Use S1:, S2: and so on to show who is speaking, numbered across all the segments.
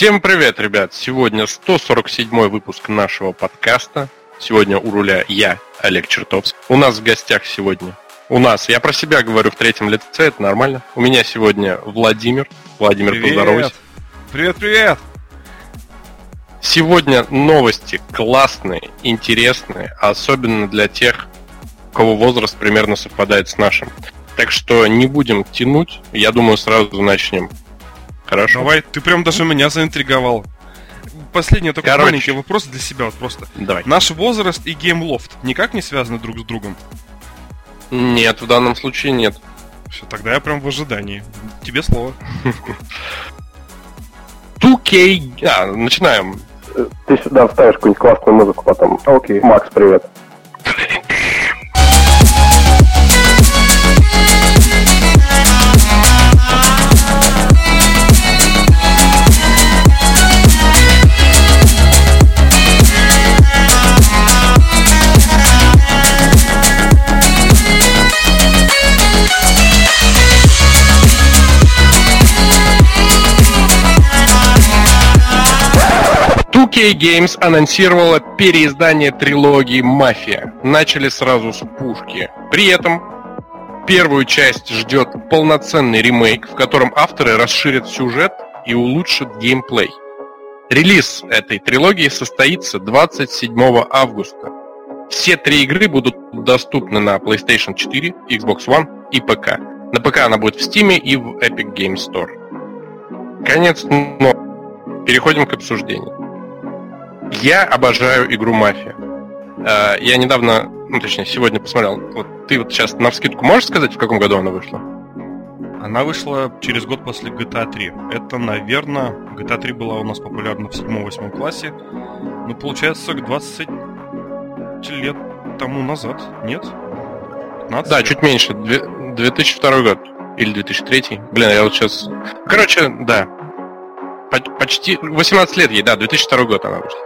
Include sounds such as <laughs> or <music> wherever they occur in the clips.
S1: Всем привет, ребят! Сегодня 147 выпуск нашего подкаста. Сегодня у руля я, Олег Чертовский. У нас в гостях сегодня... У нас, я про себя говорю в третьем лице, это нормально. У меня сегодня Владимир. Владимир,
S2: привет.
S1: поздоровайся.
S2: Привет, привет!
S1: Сегодня новости классные, интересные, особенно для тех, у кого возраст примерно совпадает с нашим. Так что не будем тянуть, я думаю, сразу начнем. Хорошо?
S2: Давай, ты прям даже меня заинтриговал. Последний только
S1: Короче.
S2: маленький вопрос для себя, вот просто.
S1: Давай.
S2: Наш возраст и Gameloft никак не связаны друг с другом?
S1: Нет, в данном случае нет.
S2: Все, тогда я прям в ожидании. Тебе слово.
S1: 2K... А, начинаем.
S3: Ты сюда вставишь какую-нибудь классную музыку потом. Окей. Макс, привет. <laughs>
S1: Two k Games анонсировала переиздание трилогии «Мафия». Начали сразу с пушки. При этом первую часть ждет полноценный ремейк, в котором авторы расширят сюжет и улучшат геймплей. Релиз этой трилогии состоится 27 августа. Все три игры будут доступны на PlayStation 4, Xbox One и ПК. На ПК она будет в Steam и в Epic Game Store. Конец, но переходим к обсуждению. Я обожаю игру Мафия. Э, Я недавно, ну точнее, сегодня посмотрел. Вот ты вот сейчас на вскидку можешь сказать, в каком году она вышла?
S2: Она вышла через год после GTA 3. Это, наверное, GTA 3 была у нас популярна в 7-8 классе. Ну, получается, 20 лет тому назад, нет? 15
S1: Да,
S2: лет?
S1: чуть меньше. Две- 2002 год. Или 2003. Блин, я вот сейчас... Короче, да. По- Почти 18 лет ей, да, 2002 год она вышла.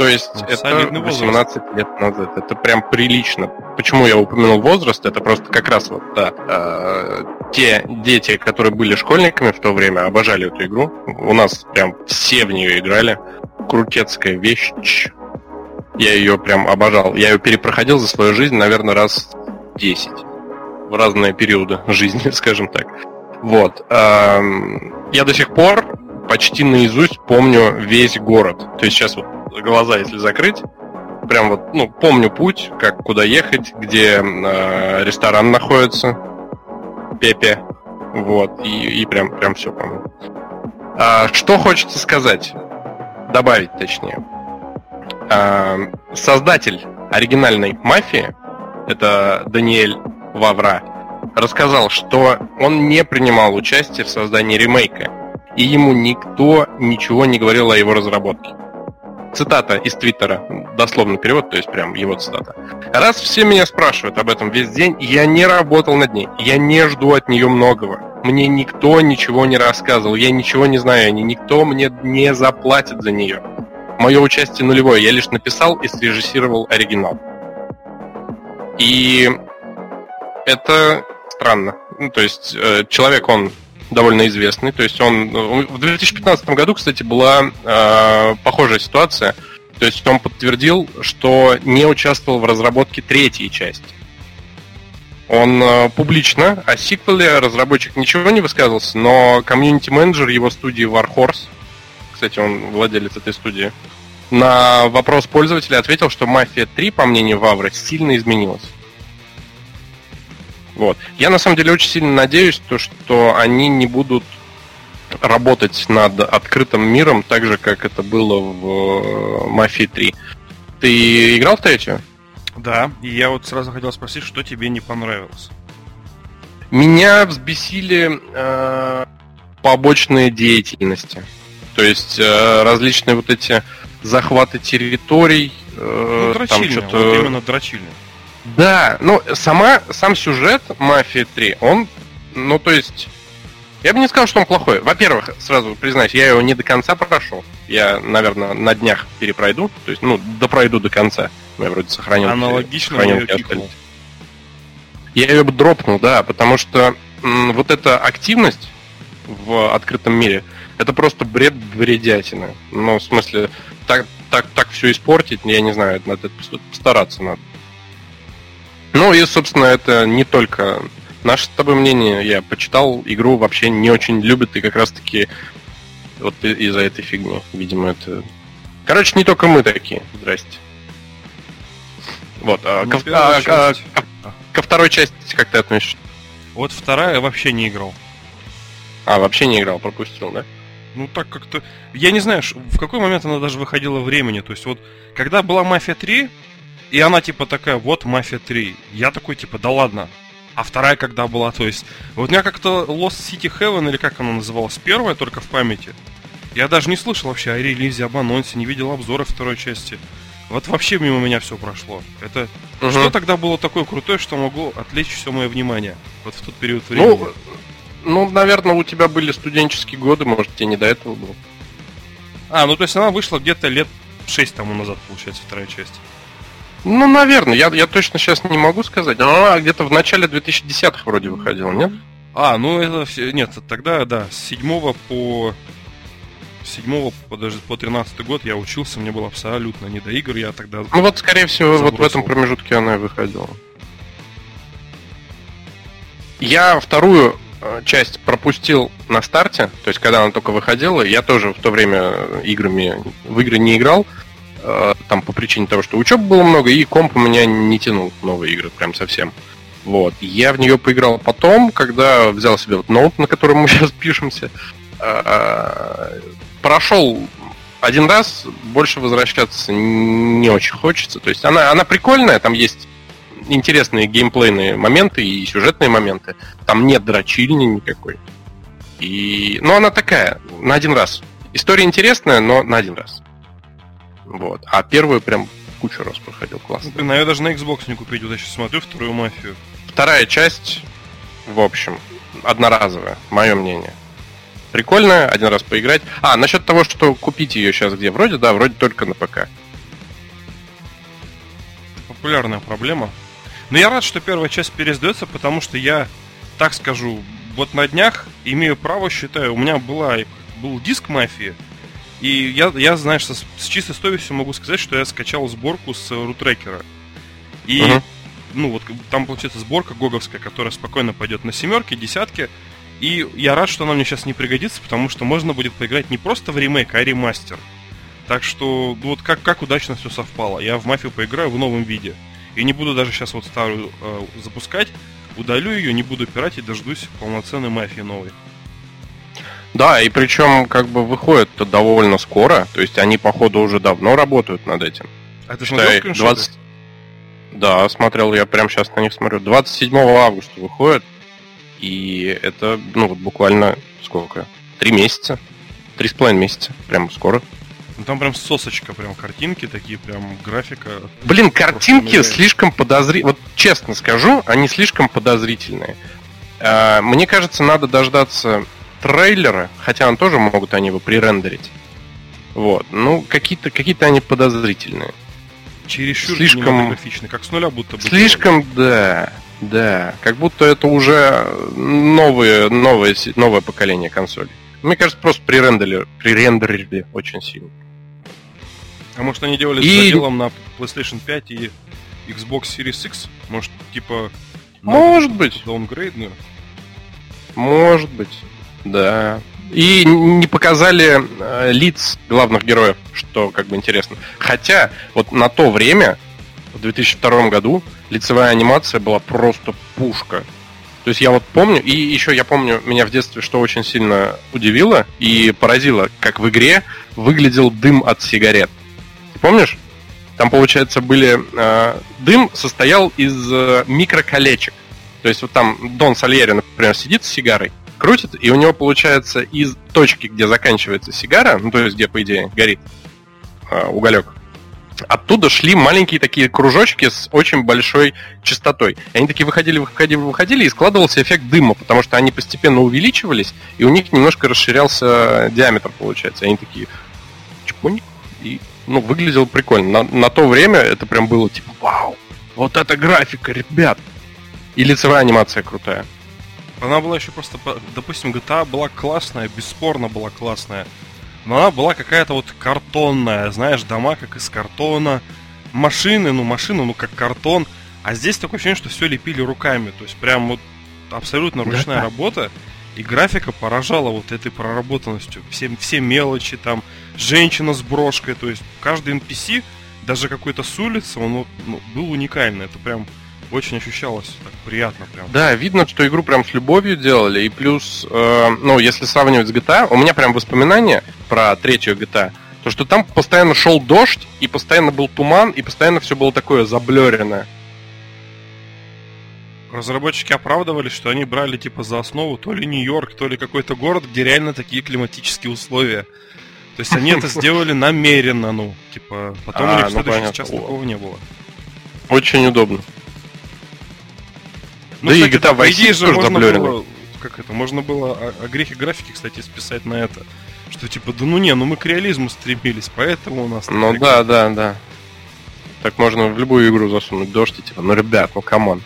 S1: То есть
S2: Ну,
S1: это
S2: солидный возраст.
S1: 18 лет назад. Это прям прилично. Почему я упомянул возраст? Это просто как раз вот, да, э, те дети, которые были школьниками в то время, обожали эту игру. У нас прям все в нее играли. Крутецкая вещь. Я ее прям обожал. Я ее перепроходил за свою жизнь, наверное, раз 10. В разные периоды жизни, <laughs> скажем так. Вот. эм, Я до сих пор почти наизусть помню весь город. То есть сейчас вот глаза, если закрыть, прям вот, ну, помню путь, как куда ехать, где э, ресторан находится, Пепе, вот, и, и прям, прям все помню. А, что хочется сказать? Добавить, точнее. А, создатель оригинальной мафии, это Даниэль Вавра, рассказал, что он не принимал участие в создании ремейка, и ему никто ничего не говорил о его разработке. Цитата из Твиттера, дословный перевод, то есть прям его цитата. Раз все меня спрашивают об этом весь день, я не работал над ней, я не жду от нее многого. Мне никто ничего не рассказывал, я ничего не знаю о ней, никто мне не заплатит за нее. Мое участие нулевое, я лишь написал и срежиссировал оригинал. И это странно. Ну, то есть э, человек, он довольно известный. То есть он в 2015 году, кстати, была э, похожая ситуация. То есть он подтвердил, что не участвовал в разработке третьей части. Он э, публично о сиквеле разработчик ничего не высказывался, но комьюнити-менеджер его студии Warhorse, кстати, он владелец этой студии, на вопрос пользователя ответил, что Мафия 3, по мнению Вавры, сильно изменилась. Вот. Я на самом деле очень сильно надеюсь, то, что они не будут работать над открытым миром так же, как это было в э, Мафии 3. Ты играл в третью?
S2: Да, и я вот сразу хотел спросить, что тебе не понравилось?
S1: Меня взбесили э, побочные деятельности. То есть э, различные вот эти захваты территорий. э,
S2: Ну,
S1: там
S2: дрочильня,
S1: что-то...
S2: вот именно дрочильня.
S1: Да, ну, сама, сам сюжет Мафии 3, он, ну, то есть, я бы не сказал, что он плохой. Во-первых, сразу признаюсь, я его не до конца прошел. Я, наверное, на днях перепройду, то есть, ну, допройду до конца. Я вроде сохранил.
S2: Аналогично
S1: сохранил
S2: я.
S1: Я ее бы дропнул, да, потому что м, вот эта активность в открытом мире. Это просто бред бредятина. Ну, в смысле, так, так, так все испортить, я не знаю, надо постараться надо. Ну и, собственно, это не только наше с тобой мнение. Я почитал, игру вообще не очень любят, и как раз-таки вот из-за этой фигни. Видимо, это... Короче, не только мы такие. Здрасте. Вот. А, ну, ко, а, а, а, ко второй части как ты относишься?
S2: Вот вторая вообще не играл.
S1: А, вообще не играл, пропустил, да?
S2: Ну так как-то... Я не знаю, в какой момент она даже выходила времени. То есть вот, когда была Мафия 3, и она типа такая, вот Мафия 3. Я такой типа, да ладно. А вторая когда была, то есть... Вот у меня как-то Lost City Heaven, или как она называлась, первая только в памяти. Я даже не слышал вообще о релизе, об анонсе, не видел обзора второй части. Вот вообще мимо меня все прошло. Это угу. что тогда было такое крутое, что могло отвлечь все мое внимание вот в тот период времени?
S1: Ну, ну, наверное, у тебя были студенческие годы, может, тебе не до этого было.
S2: А, ну то есть она вышла где-то лет 6 тому назад, получается, вторая часть.
S1: Ну, наверное, я, я точно сейчас не могу сказать. Она где-то в начале 2010-х вроде выходила, нет?
S2: А, ну это все. Нет, тогда, да, с 7 по. С 7 по, даже по 13 год я учился, мне было абсолютно не до игр, я тогда.
S1: Ну вот, скорее всего, забросил. вот в этом промежутке она и выходила. Я вторую э, часть пропустил на старте, то есть когда она только выходила, я тоже в то время играми в игры не играл. Э, там по причине того, что учебы было много, и комп у меня не тянул новые игры прям совсем. Вот. Я в нее поиграл потом, когда взял себе вот ноут, на котором мы <laughs> сейчас пишемся. Э, прошел один раз, больше возвращаться не очень хочется. То есть она, она прикольная, там есть интересные геймплейные моменты и сюжетные моменты. Там нет дрочильни никакой. И... Но она такая, на один раз. История интересная, но на один раз. Вот. А первую прям кучу раз проходил классно.
S2: Блин, а я даже на Xbox не купить, вот я сейчас смотрю вторую мафию.
S1: Вторая часть, в общем, одноразовая, мое мнение. Прикольная, один раз поиграть. А, насчет того, что купить ее сейчас где? Вроде, да, вроде только на ПК.
S2: Популярная проблема. Но я рад, что первая часть пересдается, потому что я, так скажу, вот на днях имею право, считаю, у меня была, был диск мафии, и я, я знаешь, со, с чистой совестью могу сказать, что я скачал сборку с рутрекера. И, uh-huh. ну, вот там получается сборка гоговская, которая спокойно пойдет на семерки, десятки. И я рад, что она мне сейчас не пригодится, потому что можно будет поиграть не просто в ремейк, а ремастер. Так что, ну, вот как, как удачно все совпало. Я в мафию поиграю в новом виде. И не буду даже сейчас вот старую э, запускать. Удалю ее, не буду пирать и дождусь полноценной мафии новой.
S1: Да, и причем как бы выходит-то довольно скоро, то есть они, походу, уже давно работают над этим.
S2: А ты смотрел 20...
S1: Да, смотрел, я прямо сейчас на них смотрю. 27 августа выходит, и это, ну, вот буквально сколько? Три месяца? Три с половиной месяца, прям скоро.
S2: Ну там прям сосочка, прям картинки такие, прям графика.
S1: Блин, картинки слишком подозрительные. Вот честно скажу, они слишком подозрительные. А, мне кажется, надо дождаться трейлеры, хотя он тоже могут они его пререндерить. Вот. Ну, какие-то какие они подозрительные.
S2: Чересчур слишком как с нуля будто бы.
S1: Слишком, да, да. Как будто это уже новые, новое, новое поколение консолей. Мне кажется, просто пререндерили, пререндерили очень сильно.
S2: А может они делали и... с заделом на PlayStation 5 и Xbox Series X? Может, типа...
S1: Может быть.
S2: Даунгрейдную?
S1: Может быть. Да. И не показали э, лиц главных героев, что как бы интересно. Хотя вот на то время, в 2002 году, лицевая анимация была просто пушка. То есть я вот помню, и еще я помню, меня в детстве что очень сильно удивило и поразило, как в игре выглядел дым от сигарет. Ты помнишь? Там, получается, были... Э, дым состоял из э, микроколечек. То есть вот там Дон Сальери, например, сидит с сигарой, крутит, и у него получается из точки, где заканчивается сигара, ну то есть где, по идее, горит э, уголек, оттуда шли маленькие такие кружочки с очень большой частотой. И они такие выходили, выходили, выходили, и складывался эффект дыма, потому что они постепенно увеличивались, и у них немножко расширялся диаметр, получается. И они такие чпунь, и ну, выглядело прикольно. На, на то время это прям было типа, вау, вот это графика, ребят. И лицевая анимация крутая.
S2: Она была еще просто, допустим, GTA была классная, бесспорно была классная. Но она была какая-то вот картонная, знаешь, дома как из картона, машины, ну машины, ну как картон. А здесь такое ощущение, что все лепили руками. То есть прям вот абсолютно ручная да, работа. И графика поражала вот этой проработанностью. Все, все мелочи, там, женщина с брошкой. То есть каждый NPC, даже какой-то с улицы, он ну, был уникальный. Это прям очень ощущалось так приятно прям.
S1: Да, видно, что игру прям с любовью делали, и плюс, э, ну, если сравнивать с GTA, у меня прям воспоминания про третью GTA, то что там постоянно шел дождь, и постоянно был туман, и постоянно все было такое заблеренное.
S2: Разработчики оправдывались, что они брали типа за основу то ли Нью-Йорк, то ли какой-то город, где реально такие климатические условия. То есть они это <laughs> сделали намеренно, ну, типа, потом а, у них ну, сейчас такого не было.
S1: Очень удобно.
S2: Ну, да кстати, и GTA Vice City же тоже заблюрены. Как это, можно было о, о грехе графики, кстати, списать на это. Что типа, да ну не, ну мы к реализму стремились, поэтому у нас...
S1: Ну да, да, да. Так можно в любую игру засунуть дождь и типа, ну ребят, ну come on.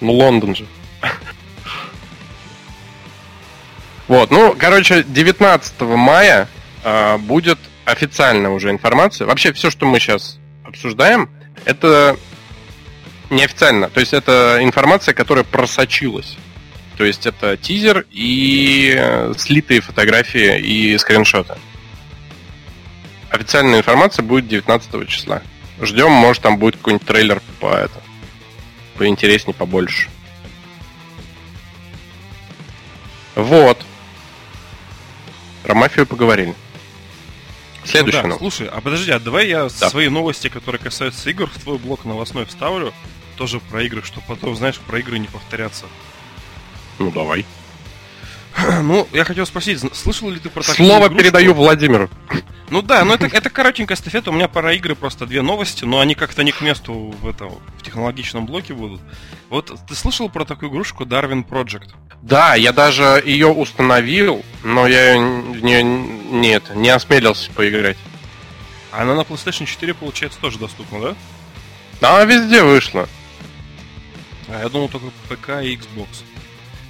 S1: Ну Лондон же. <laughs> Вот, ну, короче, 19 мая э, будет официальная уже информация. Вообще, все, что мы сейчас обсуждаем, это Неофициально. То есть это информация, которая просочилась. То есть это тизер и э, слитые фотографии и скриншоты. Официальная информация будет 19 числа. Ждем, может там будет какой-нибудь трейлер по это. Поинтереснее, побольше. Вот. Про мафию поговорили.
S2: Следующий. Ну, да, слушай, а подожди, а давай я да. свои новости, которые касаются игр, в твой блок новостной вставлю тоже про игры, что потом, знаешь, про игры не повторяться.
S1: Ну, давай. <clears throat>
S2: Ну, я хотел спросить, слышал ли ты про
S1: такую Слово игрушку? передаю Владимиру. <clears throat>
S2: Ну да, но это, это коротенькая эстафета. У меня пара игры, просто две новости, но они как-то не к месту в этом в технологичном блоке будут. Вот ты слышал про такую игрушку Darwin Project?
S1: Да, я даже ее установил, но я не, нет, не осмелился поиграть.
S2: Она на PlayStation 4, получается, тоже доступна, да?
S1: Да, везде вышла.
S2: А я думал только ПК и Xbox.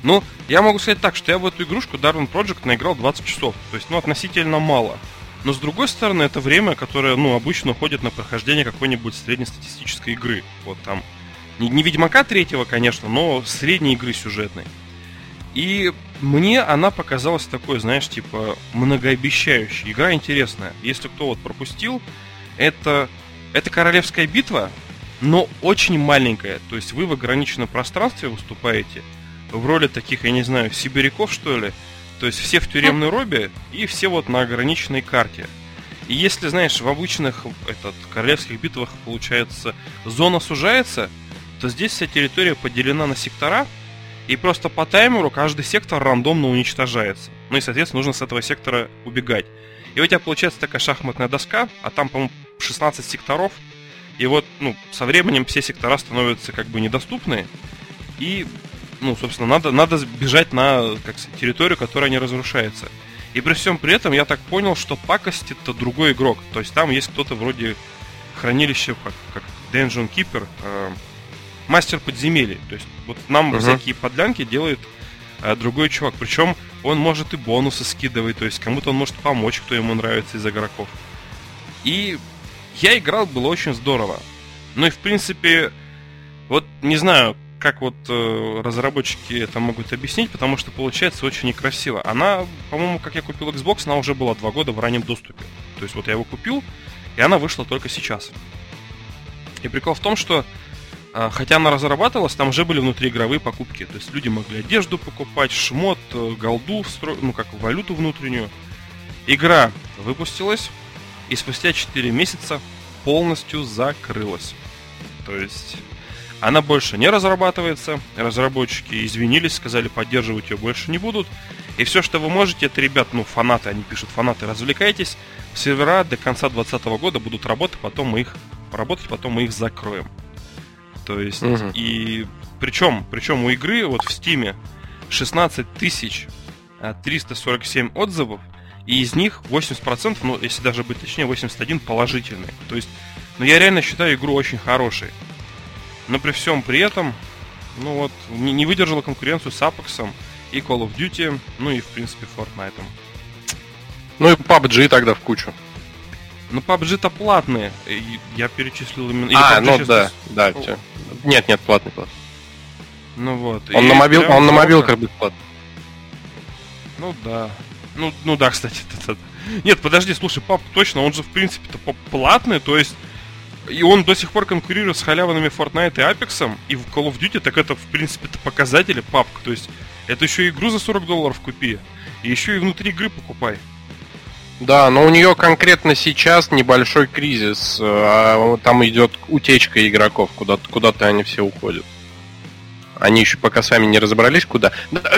S2: Ну, я могу сказать так, что я в эту игрушку Darwin Project наиграл 20 часов. То есть, ну, относительно мало. Но с другой стороны, это время, которое, ну, обычно уходит на прохождение какой-нибудь среднестатистической игры. Вот там. Не, не Ведьмака третьего, конечно, но средней игры сюжетной. И мне она показалась такой, знаешь, типа, многообещающей. Игра интересная. Если кто вот пропустил, это, это королевская битва, но очень маленькая. То есть вы в ограниченном пространстве выступаете в роли таких, я не знаю, сибиряков, что ли. То есть все в тюремной робе и все вот на ограниченной карте. И если, знаешь, в обычных этот, королевских битвах, получается, зона сужается, то здесь вся территория поделена на сектора, и просто по таймеру каждый сектор рандомно уничтожается. Ну и, соответственно, нужно с этого сектора убегать. И у тебя получается такая шахматная доска, а там, по-моему, 16 секторов – и вот, ну, со временем все сектора становятся как бы недоступны. И, ну, собственно, надо, надо бежать на как сказать, территорию, которая не разрушается. И при всем при этом я так понял, что пакость это другой игрок. То есть там есть кто-то вроде хранилища, как, как Dungeon Keeper, э, мастер подземелий. То есть вот нам uh-huh. всякие подлянки делает э, другой чувак. Причем он может и бонусы скидывать, то есть кому-то он может помочь, кто ему нравится из игроков. И я играл, было очень здорово. Ну и в принципе, вот не знаю, как вот э, разработчики это могут объяснить, потому что получается очень некрасиво. Она, по-моему, как я купил Xbox, она уже была два года в раннем доступе. То есть вот я его купил, и она вышла только сейчас. И прикол в том, что э, хотя она разрабатывалась, там уже были внутриигровые покупки. То есть люди могли одежду покупать, шмот, э, голду, ну как валюту внутреннюю. Игра выпустилась, и спустя 4 месяца полностью закрылась. То есть она больше не разрабатывается, разработчики извинились, сказали поддерживать ее больше не будут. И все, что вы можете, это, ребят, ну, фанаты, они пишут, фанаты, развлекайтесь. Сервера до конца 2020 года будут работать, потом мы их работать, потом мы их закроем. То есть, угу. и причем, причем у игры вот в Стиме 16 тысяч 347 а, отзывов, и из них 80%, ну, если даже быть точнее, 81 положительные. То есть, ну, я реально считаю игру очень хорошей. Но при всем при этом, Ну вот, не, не выдержала конкуренцию с Apex и Call of Duty, ну и, в принципе, Fortnite.
S1: Ну и PUBG тогда в кучу.
S2: Ну, PUBG-то платные. Я перечислил именно... Или
S1: а, ну да, да. Все. Нет, нет, платный, платный.
S2: Ну вот.
S1: Он и на, мобил, он на мобилках бесплатный.
S2: Ну да. Ну, ну да, кстати. Это, это... Нет, подожди, слушай, пап, точно, он же в принципе-то платный, то есть и он до сих пор конкурирует с халявными Fortnite и Apex, и в Call of Duty, так это, в принципе, это показатели папка. То есть, это еще игру за 40 долларов купи, и еще и внутри игры покупай.
S1: Да, но у нее конкретно сейчас небольшой кризис. А там идет утечка игроков, куда-то куда они все уходят. Они еще пока сами не разобрались, куда.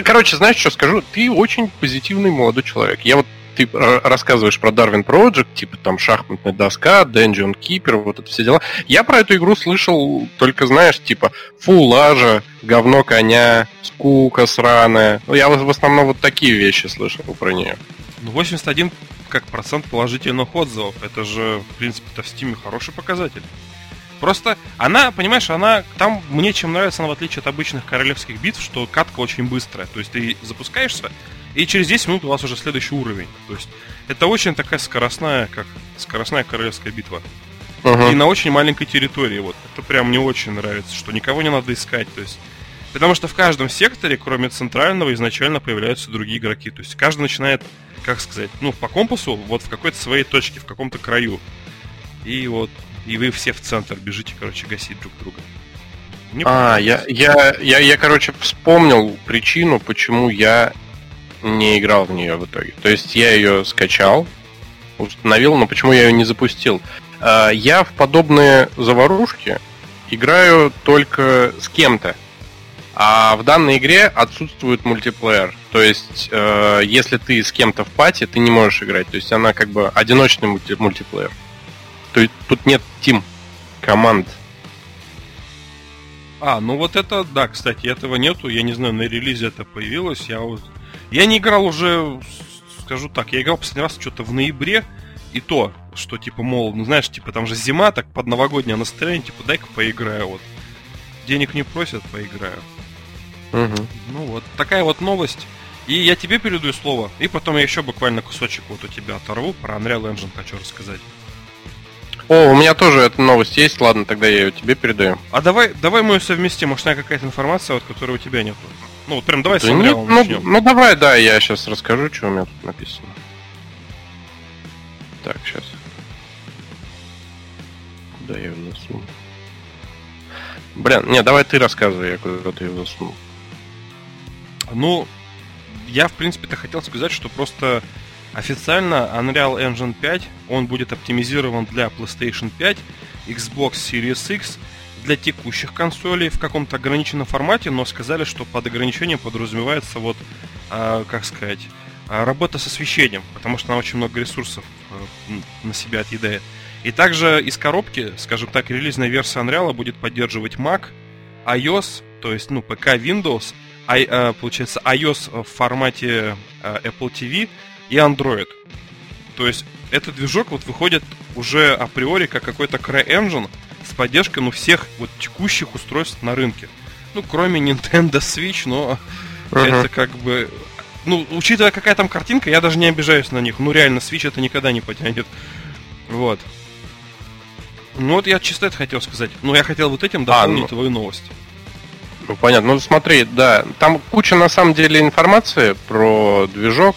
S1: Короче, знаешь, что скажу? Ты очень позитивный молодой человек. Я вот ты рассказываешь про Darwin Project, типа там шахматная доска, Dungeon Keeper, вот это все дела. Я про эту игру слышал только, знаешь, типа фу, лажа, говно коня, скука сраная. Ну, я в основном вот такие вещи слышал про нее.
S2: Ну, 81 как процент положительных отзывов. Это же, в принципе-то, в Стиме хороший показатель. Просто она, понимаешь, она там мне чем нравится она в отличие от обычных королевских битв, что катка очень быстрая. То есть ты запускаешься, и через 10 минут у вас уже следующий уровень. То есть это очень такая скоростная, как скоростная королевская битва. Uh-huh. И на очень маленькой территории. Вот это прям мне очень нравится, что никого не надо искать. То есть Потому что в каждом секторе, кроме центрального, изначально появляются другие игроки. То есть каждый начинает, как сказать, ну, по компасу, вот в какой-то своей точке, в каком-то краю. И вот, и вы все в центр бежите, короче, гасить друг друга.
S1: Мне а, я, я, я, я, короче, вспомнил причину, почему я не играл в нее в итоге. То есть я ее скачал, установил, но почему я ее не запустил? А, я в подобные заварушки играю только с кем-то. А в данной игре отсутствует мультиплеер. То есть, э, если ты с кем-то в пати, ты не можешь играть. То есть она как бы одиночный мульти- мультиплеер. То есть тут нет тим команд.
S2: А, ну вот это, да, кстати, этого нету. Я не знаю, на релизе это появилось. Я вот я не играл уже, скажу так, я играл последний раз что-то в ноябре, и то, что типа, мол, ну знаешь, типа там же зима, так под новогоднее настроение, типа дай-ка поиграю, вот. Денег не просят, поиграю. Угу. Ну вот, такая вот новость. И я тебе передаю слово, и потом я еще буквально кусочек вот у тебя оторву, про Unreal Engine хочу рассказать.
S1: О, у меня тоже эта новость есть, ладно, тогда я ее тебе передаю.
S2: А давай, давай мы ее совместим, может, какая-то информация, вот, которой у тебя нету. Ну, вот прям давай
S1: да с нет, ну, начнем. ну, давай, да, я сейчас расскажу, что у меня тут написано. Так, сейчас. Куда я ее засунул? Блин, не, давай ты рассказывай, я куда ты ее засунул.
S2: Ну, я, в принципе-то хотел сказать, что просто официально Unreal Engine 5, он будет оптимизирован для PlayStation 5, Xbox Series X для текущих консолей в каком-то ограниченном формате, но сказали, что под ограничением подразумевается вот, э, как сказать, а, работа с освещением, потому что она очень много ресурсов э, на себя отъедает. И также из коробки, скажем так, релизная версия Unreal будет поддерживать Mac, iOS, то есть, ну, ПК, Windows, I, э, получается, iOS в формате э, Apple TV и Android. То есть, этот движок вот выходит уже априори как какой-то CryEngine, с поддержкой ну, всех вот текущих устройств на рынке. Ну, кроме Nintendo Switch, но uh-huh. это как бы... Ну, учитывая, какая там картинка, я даже не обижаюсь на них. Ну, реально, Switch это никогда не потянет. Вот. Ну, вот я чисто это хотел сказать. Ну, я хотел вот этим а, дополнить а, ну... твою новость.
S1: Ну, понятно. Ну, смотри, да, там куча, на самом деле, информации про движок.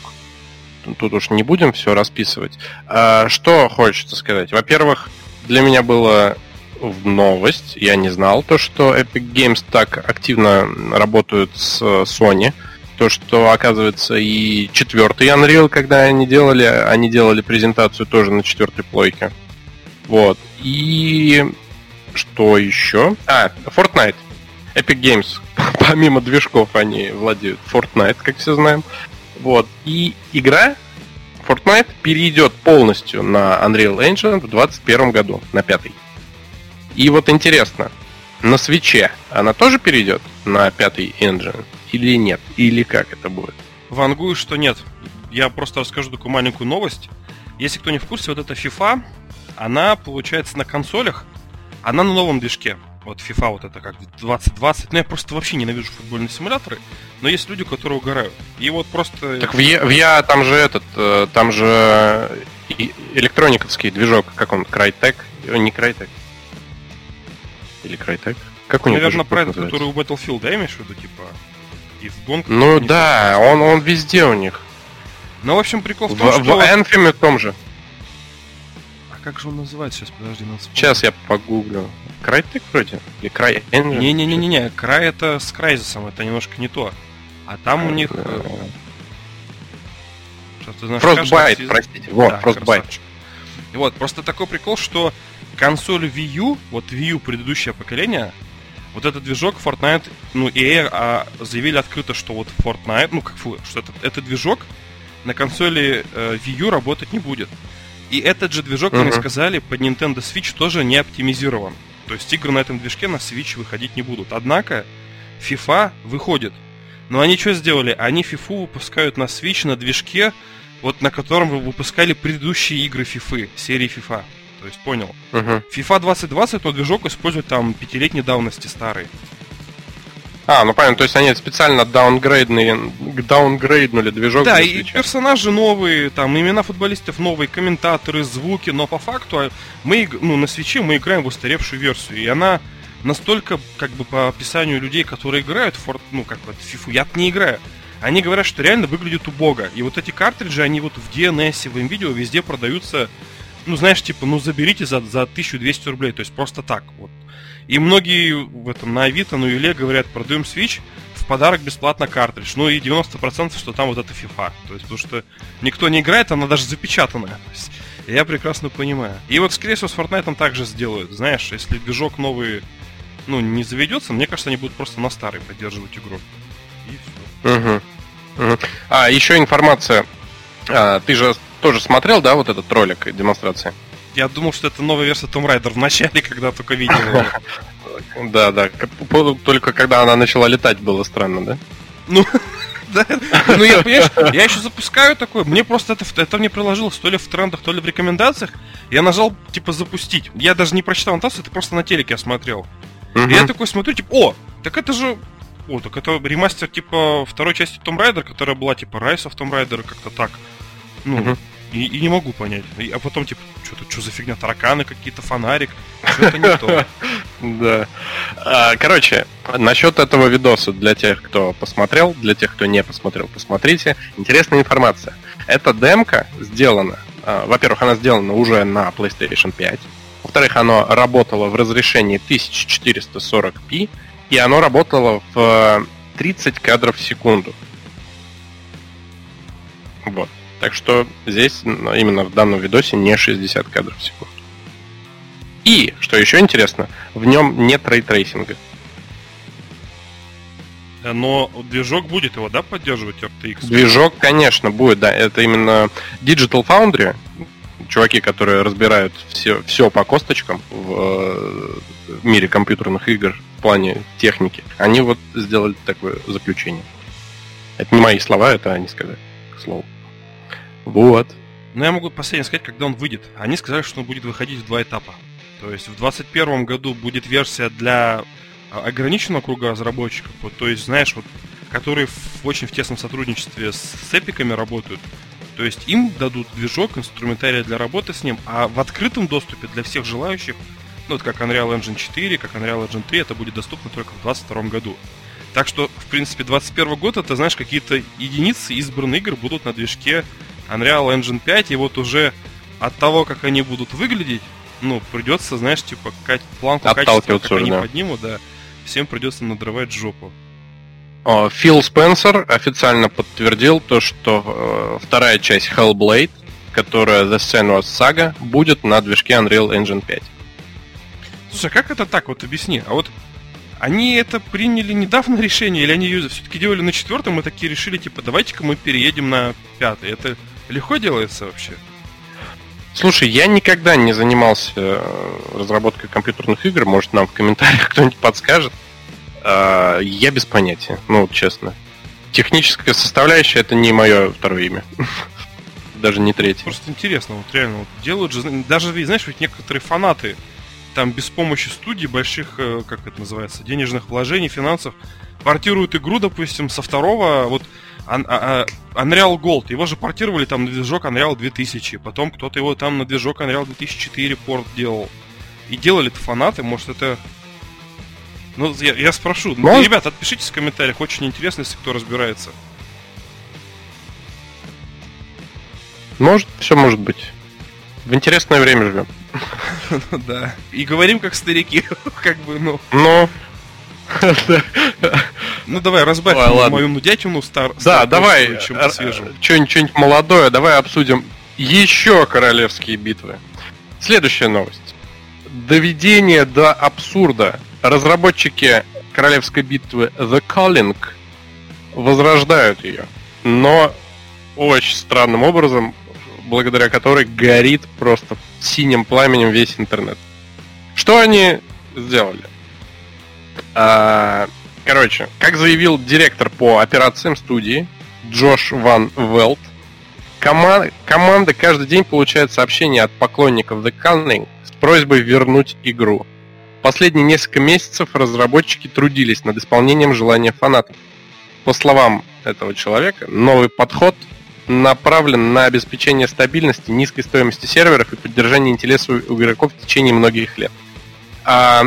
S1: Тут уж не будем все расписывать. А, что хочется сказать? Во-первых, для меня было в новость. Я не знал то, что Epic Games так активно работают с Sony. То, что, оказывается, и четвертый Unreal, когда они делали, они делали презентацию тоже на четвертой плойке. Вот. И что еще? А, Fortnite. Epic Games, <laughs> помимо движков, они владеют Fortnite, как все знаем. Вот. И игра Fortnite перейдет полностью на Unreal Engine в 2021 году, на пятый. И вот интересно, на свече она тоже перейдет на пятый engine или нет? Или как это будет?
S2: Вангую, что нет. Я просто расскажу такую маленькую новость. Если кто не в курсе, вот эта FIFA, она получается на консолях, она на новом движке. Вот FIFA вот это как 2020. Ну, я просто вообще ненавижу футбольные симуляторы. Но есть люди, которые угорают. И вот просто...
S1: Так в Я, в Я там же этот, э, там же электрониковский движок, как он, Crytek? Э, не Crytek. Или Crytek?
S2: Как у него Наверное, про этот, который у Battlefield, да, имеешь в виду, типа?
S1: И в гонках. Ну да, он, он везде у них.
S2: Ну, в общем, прикол в
S1: том, в, что... В Anthem том же.
S2: Как же он называется сейчас? Подожди,
S1: надо Сейчас я погуглю. Crytek вроде? Или Cry Engine?
S2: Не-не-не-не, Cry это с Crysis, это немножко не то. А там у них... Э,
S1: Frostbite, простите. Вот, да, Frostbite.
S2: Вот, просто такой прикол, что консоль Wii U, вот Wii U предыдущее поколение, вот этот движок Fortnite, ну, EA а, заявили открыто, что вот Fortnite, ну, как фу, что этот, этот движок на консоли э, Wii U работать не будет. И этот же движок, uh-huh. они сказали, под Nintendo Switch тоже не оптимизирован. То есть игры на этом движке на Switch выходить не будут. Однако FIFA выходит. Но они что сделали? Они FIFA выпускают на Switch на движке, вот на котором выпускали предыдущие игры FIFA, серии FIFA. То есть понял. Uh-huh. FIFA 2020, но движок использует там пятилетней давности старый.
S1: А, ну понятно, то есть они специально даунгрейднули, даунгрейднули движок.
S2: Да, и персонажи новые, там имена футболистов новые, комментаторы, звуки, но по факту а, мы, ну, на свече мы играем в устаревшую версию, и она настолько, как бы по описанию людей, которые играют в Fort, ну, как вот FIFA, я не играю, они говорят, что реально выглядит убого. И вот эти картриджи, они вот в DNS, в NVIDIA везде продаются, ну, знаешь, типа, ну, заберите за, за 1200 рублей, то есть просто так, вот. И многие в этом на Авито, на Юле говорят, продаем Switch, в подарок бесплатно картридж. Ну и 90% что там вот это FIFA. То есть, потому что никто не играет, она даже запечатанная. Я прекрасно понимаю. И вот, скорее всего, с Fortnite также сделают. Знаешь, если движок новый, ну, не заведется, мне кажется, они будут просто на старый поддерживать игру.
S1: И все. Угу. Угу. А, еще информация. А, ты же тоже смотрел, да, вот этот ролик демонстрации?
S2: Я думал, что это новая версия Tomb Raider в начале, <laughs> когда только видел <laughs>
S1: Да, да. Только когда она начала летать, было странно, да?
S2: Ну, <laughs> да. Ну, я, понимаешь, я еще запускаю такое, мне просто это, это мне приложилось то ли в трендах, то ли в рекомендациях. Я нажал, типа, запустить. Я даже не прочитал аннотацию, это просто на телеке я смотрел. Угу. И я такой смотрю, типа, о, так это же... О, так это ремастер, типа, второй части Tomb Raider, которая была, типа, Rise of Tomb Raider, как-то так. Ну. И, и не могу понять. И, а потом, типа, что-то, что за фигня, тараканы какие-то, фонарик, что-то не то. <laughs>
S1: Да. А, короче, насчет этого видоса, для тех, кто посмотрел, для тех, кто не посмотрел, посмотрите. Интересная информация. Эта демка сделана, а, во-первых, она сделана уже на PlayStation 5. Во-вторых, оно работало в разрешении 1440p, и оно работало в 30 кадров в секунду. Вот. Так что здесь именно в данном видосе не 60 кадров в секунду. И, что еще интересно, в нем нет рейтрейсинга.
S2: Но движок будет его, да, поддерживать RTX?
S1: Движок, конечно, будет, да. Это именно Digital Foundry, чуваки, которые разбирают все, все по косточкам в, э, в мире компьютерных игр в плане техники. Они вот сделали такое заключение. Это не мои слова, это они сказали, к слову. Вот.
S2: Но я могу последнее сказать, когда он выйдет. Они сказали, что он будет выходить в два этапа. То есть в 2021 году будет версия для а, ограниченного круга разработчиков, вот, то есть, знаешь, вот, которые в, очень в тесном сотрудничестве с, эпиками работают. То есть им дадут движок, инструментарий для работы с ним, а в открытом доступе для всех желающих, ну, вот как Unreal Engine 4, как Unreal Engine 3, это будет доступно только в 2022 году. Так что, в принципе, 2021 год, это, знаешь, какие-то единицы избранных игр будут на движке Unreal Engine 5, и вот уже от того, как они будут выглядеть, ну, придется, знаешь, типа, планку качества, как они да. поднимут, да, всем придется надрывать жопу.
S1: Фил Спенсер официально подтвердил то, что э, вторая часть Hellblade, которая The Senua's Saga, будет на движке Unreal Engine 5.
S2: Слушай, а как это так? Вот объясни. А вот они это приняли недавно <laughs> решение, или они ее все-таки делали на четвертом и такие решили, типа, давайте-ка мы переедем на пятый. Это легко делается вообще?
S1: Слушай, я никогда не занимался э, разработкой компьютерных игр. Может, нам в комментариях <laughs> кто-нибудь подскажет. А, я без понятия, ну, вот честно. Техническая составляющая это не мое второе имя. <laughs> Даже не третье.
S2: Просто интересно, вот реально, вот делают же, даже, знаешь, ведь некоторые фанаты там без помощи студий, больших, э, как это называется, денежных вложений, финансов, портируют игру, допустим, со второго, вот а, а, Unreal Gold, его же портировали там на движок Unreal 2000, потом кто-то его там на движок Unreal 2004 порт делал. И делали это фанаты, может это... Ну, я, я спрошу. Ну, ребят, отпишитесь в комментариях, очень интересно, если кто разбирается.
S1: Может, все может быть. В интересное время живем.
S2: Да. И говорим как старики, <laughs> как бы, ну.
S1: Ну.
S2: Ну давай, разбавь мою нудятину стар.
S1: Да, давай. Что-нибудь молодое, давай обсудим еще королевские битвы. Следующая новость. Доведение до абсурда. Разработчики королевской битвы The Calling возрождают ее. Но очень странным образом благодаря которой горит просто синим пламенем весь интернет. Что они сделали? А, короче, как заявил директор по операциям студии Джош Ван Велт, кома- команда каждый день получает сообщения от поклонников The Cunning с просьбой вернуть игру. Последние несколько месяцев разработчики трудились над исполнением желания фанатов. По словам этого человека, новый подход направлен на обеспечение стабильности, низкой стоимости серверов и поддержание интереса у игроков в течение многих лет. А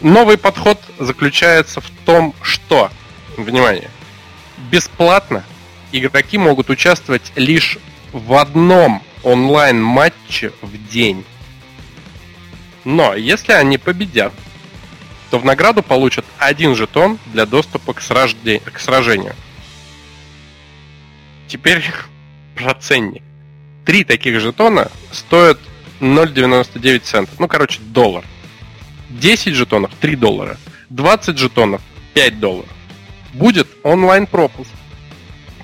S1: новый подход заключается в том, что, внимание, бесплатно игроки могут участвовать лишь в одном онлайн-матче в день. Но если они победят, то в награду получат один жетон для доступа к, сражде... к сражению. Теперь про ценник. Три таких жетона стоят 0,99 центов. Ну, короче, доллар. 10 жетонов 3 доллара. 20 жетонов 5 долларов. Будет онлайн-пропуск,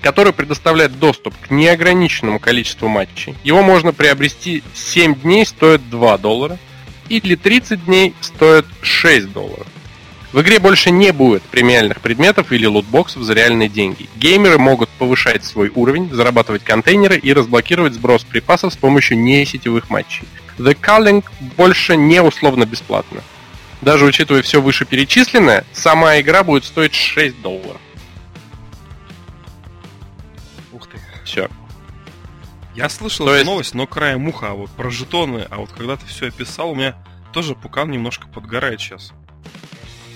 S1: который предоставляет доступ к неограниченному количеству матчей. Его можно приобрести 7 дней, стоит 2 доллара. Или 30 дней стоит 6 долларов. В игре больше не будет премиальных предметов или лутбоксов за реальные деньги. Геймеры могут повышать свой уровень, зарабатывать контейнеры и разблокировать сброс припасов с помощью несетевых матчей. The Calling больше не условно бесплатно. Даже учитывая все вышеперечисленное, сама игра будет стоить 6 долларов.
S2: Ух ты.
S1: Все.
S2: Я слышал То эту есть... новость, но краем муха, а вот про жетоны, а вот когда ты все описал, у меня тоже пукан немножко подгорает сейчас.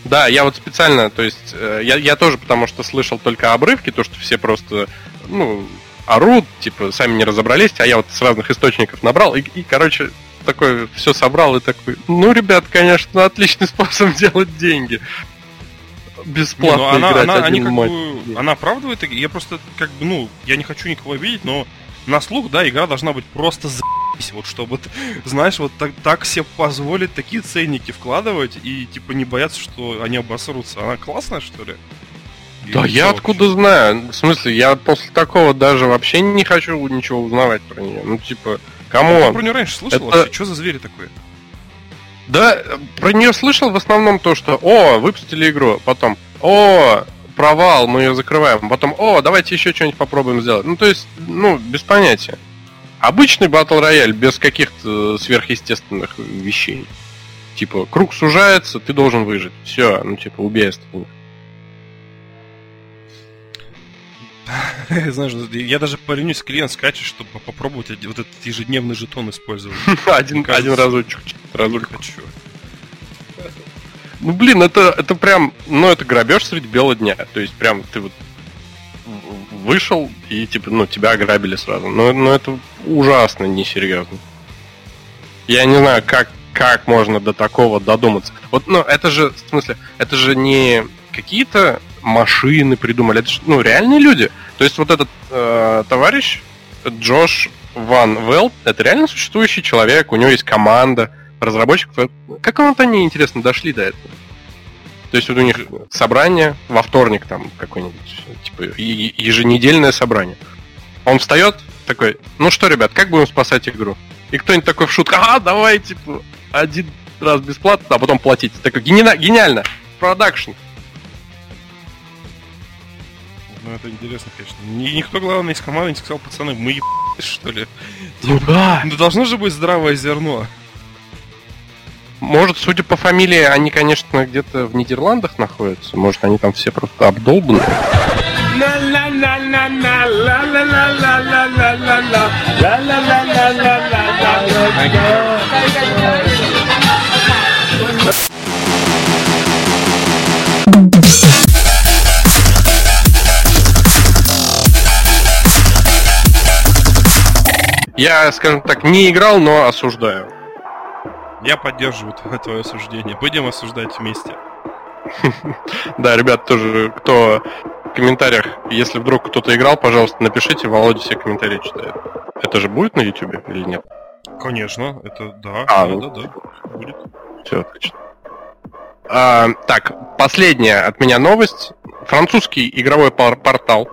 S1: Да, я вот специально, то есть, э, я, я тоже потому что слышал только обрывки, то, что все просто, ну, орут, типа, сами не разобрались, а я вот с разных источников набрал, и, и короче, такой все собрал и такой, ну, ребят, конечно, отличный способ <laughs> делать деньги. Бесплатно не, ну, она, играть
S2: она, один они матч. Как бы, она оправдывает, я просто, как бы, ну, я не хочу никого видеть, но на слух, да, игра должна быть просто за вот чтобы, знаешь, вот так, так себе позволить такие ценники вкладывать и, типа, не бояться, что они обосрутся. Она классная, что ли?
S1: да я откуда вообще? знаю? В смысле, я после такого даже вообще не хочу ничего узнавать про нее. Ну, типа, кому? Я
S2: про нее раньше слышал Это... вообще? Что за звери такое?
S1: Да, про нее слышал в основном то, что о, выпустили игру, потом о, провал, мы ее закрываем, потом о, давайте еще что-нибудь попробуем сделать. Ну, то есть, ну, без понятия. Обычный батл рояль без каких-то сверхъестественных вещей. Типа, круг сужается, ты должен выжить. Все, ну типа, убей остальных. <laughs>
S2: Знаешь, я даже поленюсь клиент скачать, чтобы попробовать вот этот ежедневный жетон использовать. <laughs>
S1: один, один разочек. Ну блин, это, это прям, ну это грабеж среди бела дня. То есть прям ты вот вышел и типа, ну, тебя ограбили сразу. Но, но это ужасно несерьезно. Я не знаю, как, как можно до такого додуматься. Вот, ну, это же, в смысле, это же не какие-то машины придумали, это же, ну, реальные люди. То есть вот этот э, товарищ Джош Ван Велт, это реально существующий человек, у него есть команда разработчиков. Как они, интересно, дошли до этого? То есть вот у них собрание во вторник там какое-нибудь, типа еженедельное собрание. Он встает такой, ну что, ребят, как будем спасать игру? И кто-нибудь такой в шутку, а, давай, типа, один раз бесплатно, а потом платить. Такой, гени- гениально, продакшн.
S2: Ну, это интересно, конечно. Никто, главное, из команды не сказал, пацаны, мы ебались, что ли?
S1: Ну да.
S2: Ну, должно же быть здравое зерно.
S1: Может, судя по фамилии, они, конечно, где-то в Нидерландах находятся. Может, они там все просто обдолбаны. Я, скажем так, не играл, но осуждаю.
S2: Я поддерживаю твое осуждение. Будем осуждать вместе. <laughs>
S1: Да, ребят, тоже, кто в комментариях, если вдруг кто-то играл, пожалуйста, напишите, Володя все комментарии читает. Это же будет на YouTube или нет?
S2: Конечно, это да.
S1: А,
S2: да,
S1: ну,
S2: да, да, будет.
S1: Все, отлично. А, так, последняя от меня новость. Французский игровой пор- портал.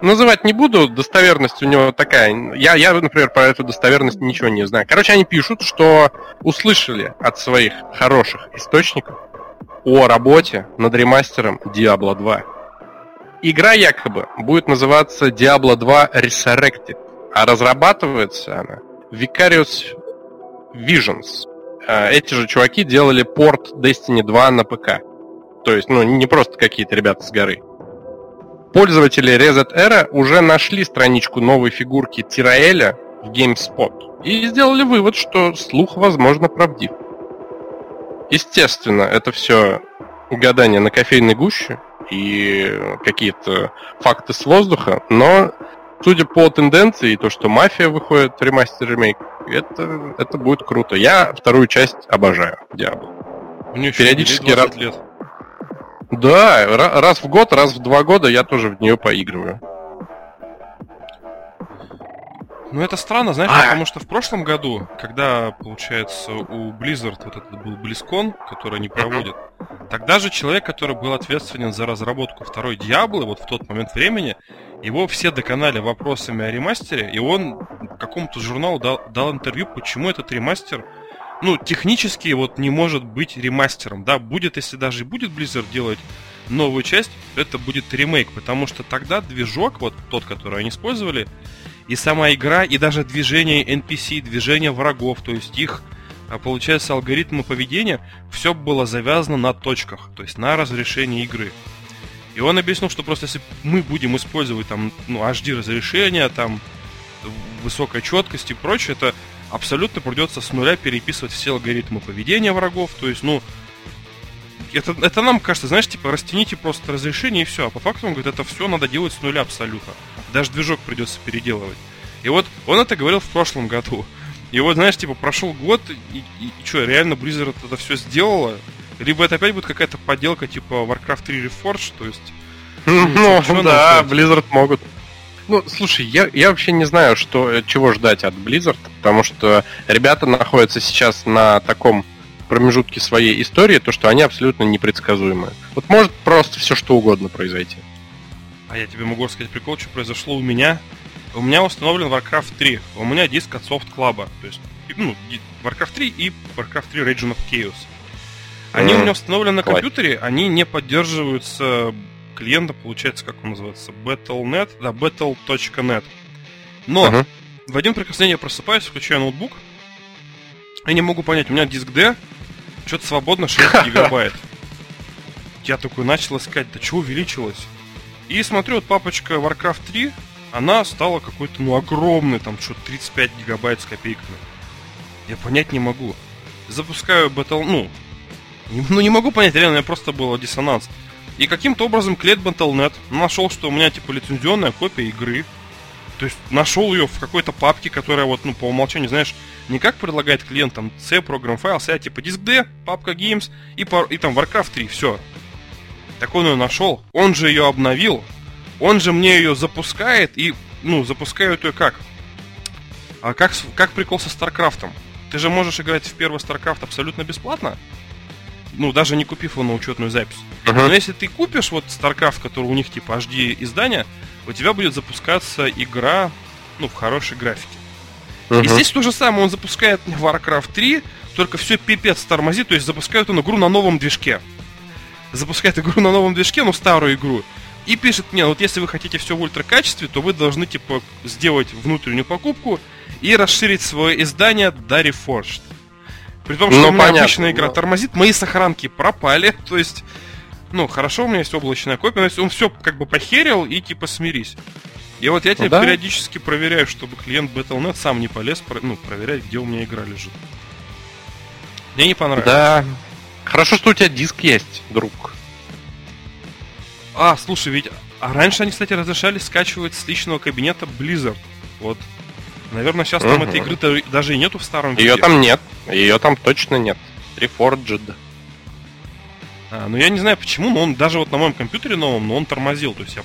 S1: Называть не буду, достоверность у него такая. Я, я, например, про эту достоверность ничего не знаю. Короче, они пишут, что услышали от своих хороших источников о работе над ремастером Diablo 2. Игра якобы будет называться Diablo 2 Resurrected, а разрабатывается она Vicarious Visions. А, Эти же чуваки делали порт Destiny 2 на ПК. То есть, ну, не просто какие-то ребята с горы. Пользователи Reset Era уже нашли страничку новой фигурки Тираэля в GameSpot и сделали вывод, что слух, возможно, правдив. Естественно, это все гадание на кофейной гуще и какие-то факты с воздуха, но судя по тенденции, то, что Мафия выходит ремастер ремейк, это, это будет круто. Я вторую часть обожаю, Диабло.
S2: Еще
S1: Периодически раз-
S2: 20 лет.
S1: Да, ра- раз в год, раз в два года я тоже в нее поигрываю.
S2: Ну это странно, знаешь,
S1: А.
S2: потому что в прошлом году, когда, получается, у Blizzard вот этот был BlizzCon, который они проводят, тогда же человек, который был ответственен за разработку второй Диаблы, вот в тот момент времени, его все доконали вопросами о ремастере, и он какому-то журналу дал, дал интервью, почему этот ремастер, ну, технически вот не может быть ремастером, да, будет, если даже и будет Blizzard делать новую часть, это будет ремейк, потому что тогда движок, вот тот, который они использовали, и сама игра, и даже движение NPC, движение врагов, то есть их, а, получается, алгоритмы поведения, все было завязано на точках, то есть на разрешении игры. И он объяснил, что просто если мы будем использовать там, ну, HD разрешение, там, высокая четкость и прочее, это абсолютно придется с нуля переписывать все алгоритмы поведения врагов, то есть, ну, это, это нам кажется, знаешь, типа, растяните просто разрешение и все. А по факту он говорит, это все надо делать с нуля абсолютно. Даже движок придется переделывать. И вот он это говорил в прошлом году. И вот, знаешь, типа, прошел год, и, и, и что, реально Blizzard это все сделала? Либо это опять будет какая-то подделка типа Warcraft 3 Reforged, то есть... <laughs>
S1: Ну,
S2: нам
S1: да? Blizzard могут. Ну, слушай, я, я вообще не знаю, что, э, чего ждать от Blizzard, потому что ребята находятся сейчас на таком промежутке своей истории, то, что они абсолютно непредсказуемы. Вот может просто все что угодно произойти.
S2: А я тебе могу рассказать прикол, что произошло у меня. У меня установлен Warcraft 3. У меня диск от Soft Club. То есть, ну, Warcraft 3 и Warcraft 3 Region of Chaos. Они
S1: Мгм.
S2: у меня установлены на компьютере, они не поддерживаются клиента, получается, как он называется, Battle.net, да, battle.net. Но
S1: Мгм.
S2: в один прекрасный день я просыпаюсь, включаю ноутбук, и не могу понять, у меня диск D, что-то свободно 6 <laughs> гигабайт. Я такой начал искать, да что увеличилось? И смотрю, вот папочка Warcraft 3, она стала какой-то, ну, огромной, там, что 35 гигабайт с копейками. Я понять не могу. Запускаю Battle, ну, не- ну не могу понять, реально, у меня просто был диссонанс. И каким-то образом клиент Battle.net нашел, что у меня, типа, лицензионная копия игры. То есть нашел ее в какой-то папке, которая вот, ну, по умолчанию, знаешь, не как предлагает клиент, C, Program Files, а типа диск D, папка Games и, пар- и там Warcraft 3, все. Так он ее нашел, он же ее обновил, он же мне ее запускает и, ну, запускают ее как? А как, как прикол со Старкрафтом? Ты же можешь играть в первый StarCraft абсолютно бесплатно, ну, даже не купив его на учетную запись.
S1: Мгм.
S2: Но если ты купишь вот StarCraft, который у них типа HD издание, у тебя будет запускаться игра, ну, в хорошей графике.
S1: Мгм.
S2: И здесь то же самое, он запускает Warcraft 3, только все пипец тормозит, то есть запускают он игру на новом движке. Запускает игру на новом движке, ну старую игру. И пишет мне, вот если вы хотите все в ультракачестве, то вы должны типа сделать внутреннюю покупку и расширить свое издание до Reforged. При том, что
S1: Ну,
S2: у меня
S1: понятно,
S2: обычная игра
S1: но-
S2: тормозит, мои сохранки пропали, то есть... Ну, хорошо, у меня есть облачная копия, но если он все как бы похерил и типа смирись. И вот я тебе
S1: Да.
S2: периодически проверяю, чтобы клиент Battle.net сам не полез про- ну, проверять, где у меня игра лежит. Мне не понравилось.
S1: Да. Хорошо, что у тебя диск есть, друг.
S2: А, слушай, ведь... А раньше они, кстати, разрешали скачивать с личного кабинета Blizzard. Вот. Наверное, сейчас там
S1: Мгм.
S2: этой игры даже и нету в старом
S1: Ее
S2: виде.
S1: там нет. Ее там точно нет. Reforged.
S2: А, ну я не знаю почему, но он даже вот на моем компьютере новом, но он тормозил. То есть я...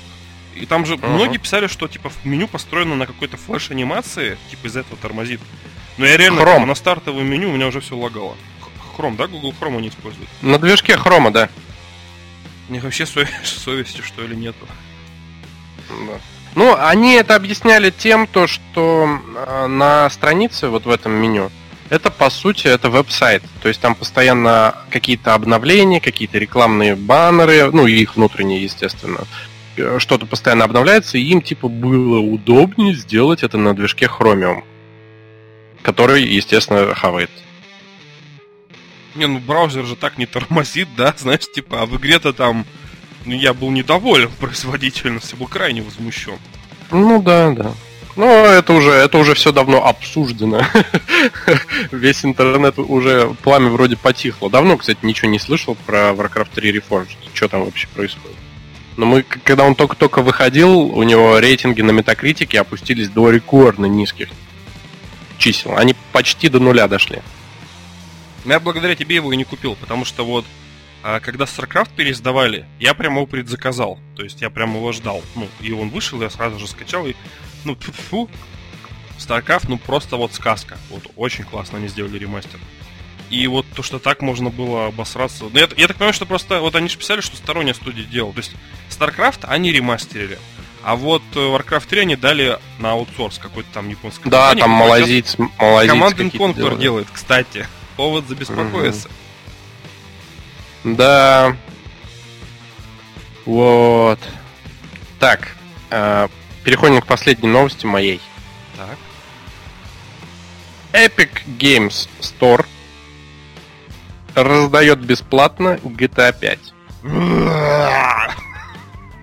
S2: И там же
S1: Ага.
S2: многие писали, что типа в меню построено на какой-то флеш-анимации, типа из-за этого тормозит. Но я реально
S1: Chrome.
S2: типа, на стартовом меню у меня уже все лагало. Chrome, да? Google Chrome не использует.
S1: На движке хрома, да.
S2: У них вообще сове- <laughs> совести, что ли, нету.
S1: Да. Ну, они это объясняли тем, то, что э, на странице, вот в этом меню, это по сути это веб-сайт. То есть там постоянно какие-то обновления, какие-то рекламные баннеры, ну и их внутренние, естественно. Э, Что-то постоянно обновляется, и им типа было удобнее сделать это на движке Chromium, который, естественно, хавает.
S2: Не, ну браузер же так не тормозит, да? <laughs> Знаешь, типа, а в игре-то там... Ну, я был недоволен <laughs> производительностью, был крайне возмущен.
S1: Ну да, да. Ну, это уже, это уже все давно обсуждено. <laughs> Весь интернет уже пламя вроде потихло. Давно, кстати, ничего не слышал про Warcraft 3 Reforged. Что там вообще происходит? Но мы, когда он только-только выходил, у него рейтинги на метакритике опустились до рекордно низких чисел. Они почти до нуля дошли.
S2: Но я благодаря тебе его и не купил, потому что вот а, когда StarCraft переиздавали, я прямо его предзаказал. То есть я прямо его ждал. Ну, и он вышел, я сразу же скачал и. Ну, фу StarCraft, ну просто вот сказка. Вот очень классно они сделали ремастер. И вот то, что так можно было обосраться. Ну, я, я так понимаю, что просто вот они же писали, что сторонняя студия делала. То есть StarCraft они ремастерили. А вот э, Warcraft 3 они дали на аутсорс какой-то там японской
S1: Да,
S2: компании,
S1: там
S2: которая
S1: малазиец, малазиец
S2: Command Conquer делает, кстати. Повод забеспокоиться.
S1: Да. Вот. Так. э, переходим к последней новости моей.
S2: Так.
S1: Epic Games Store раздает бесплатно GTA 5.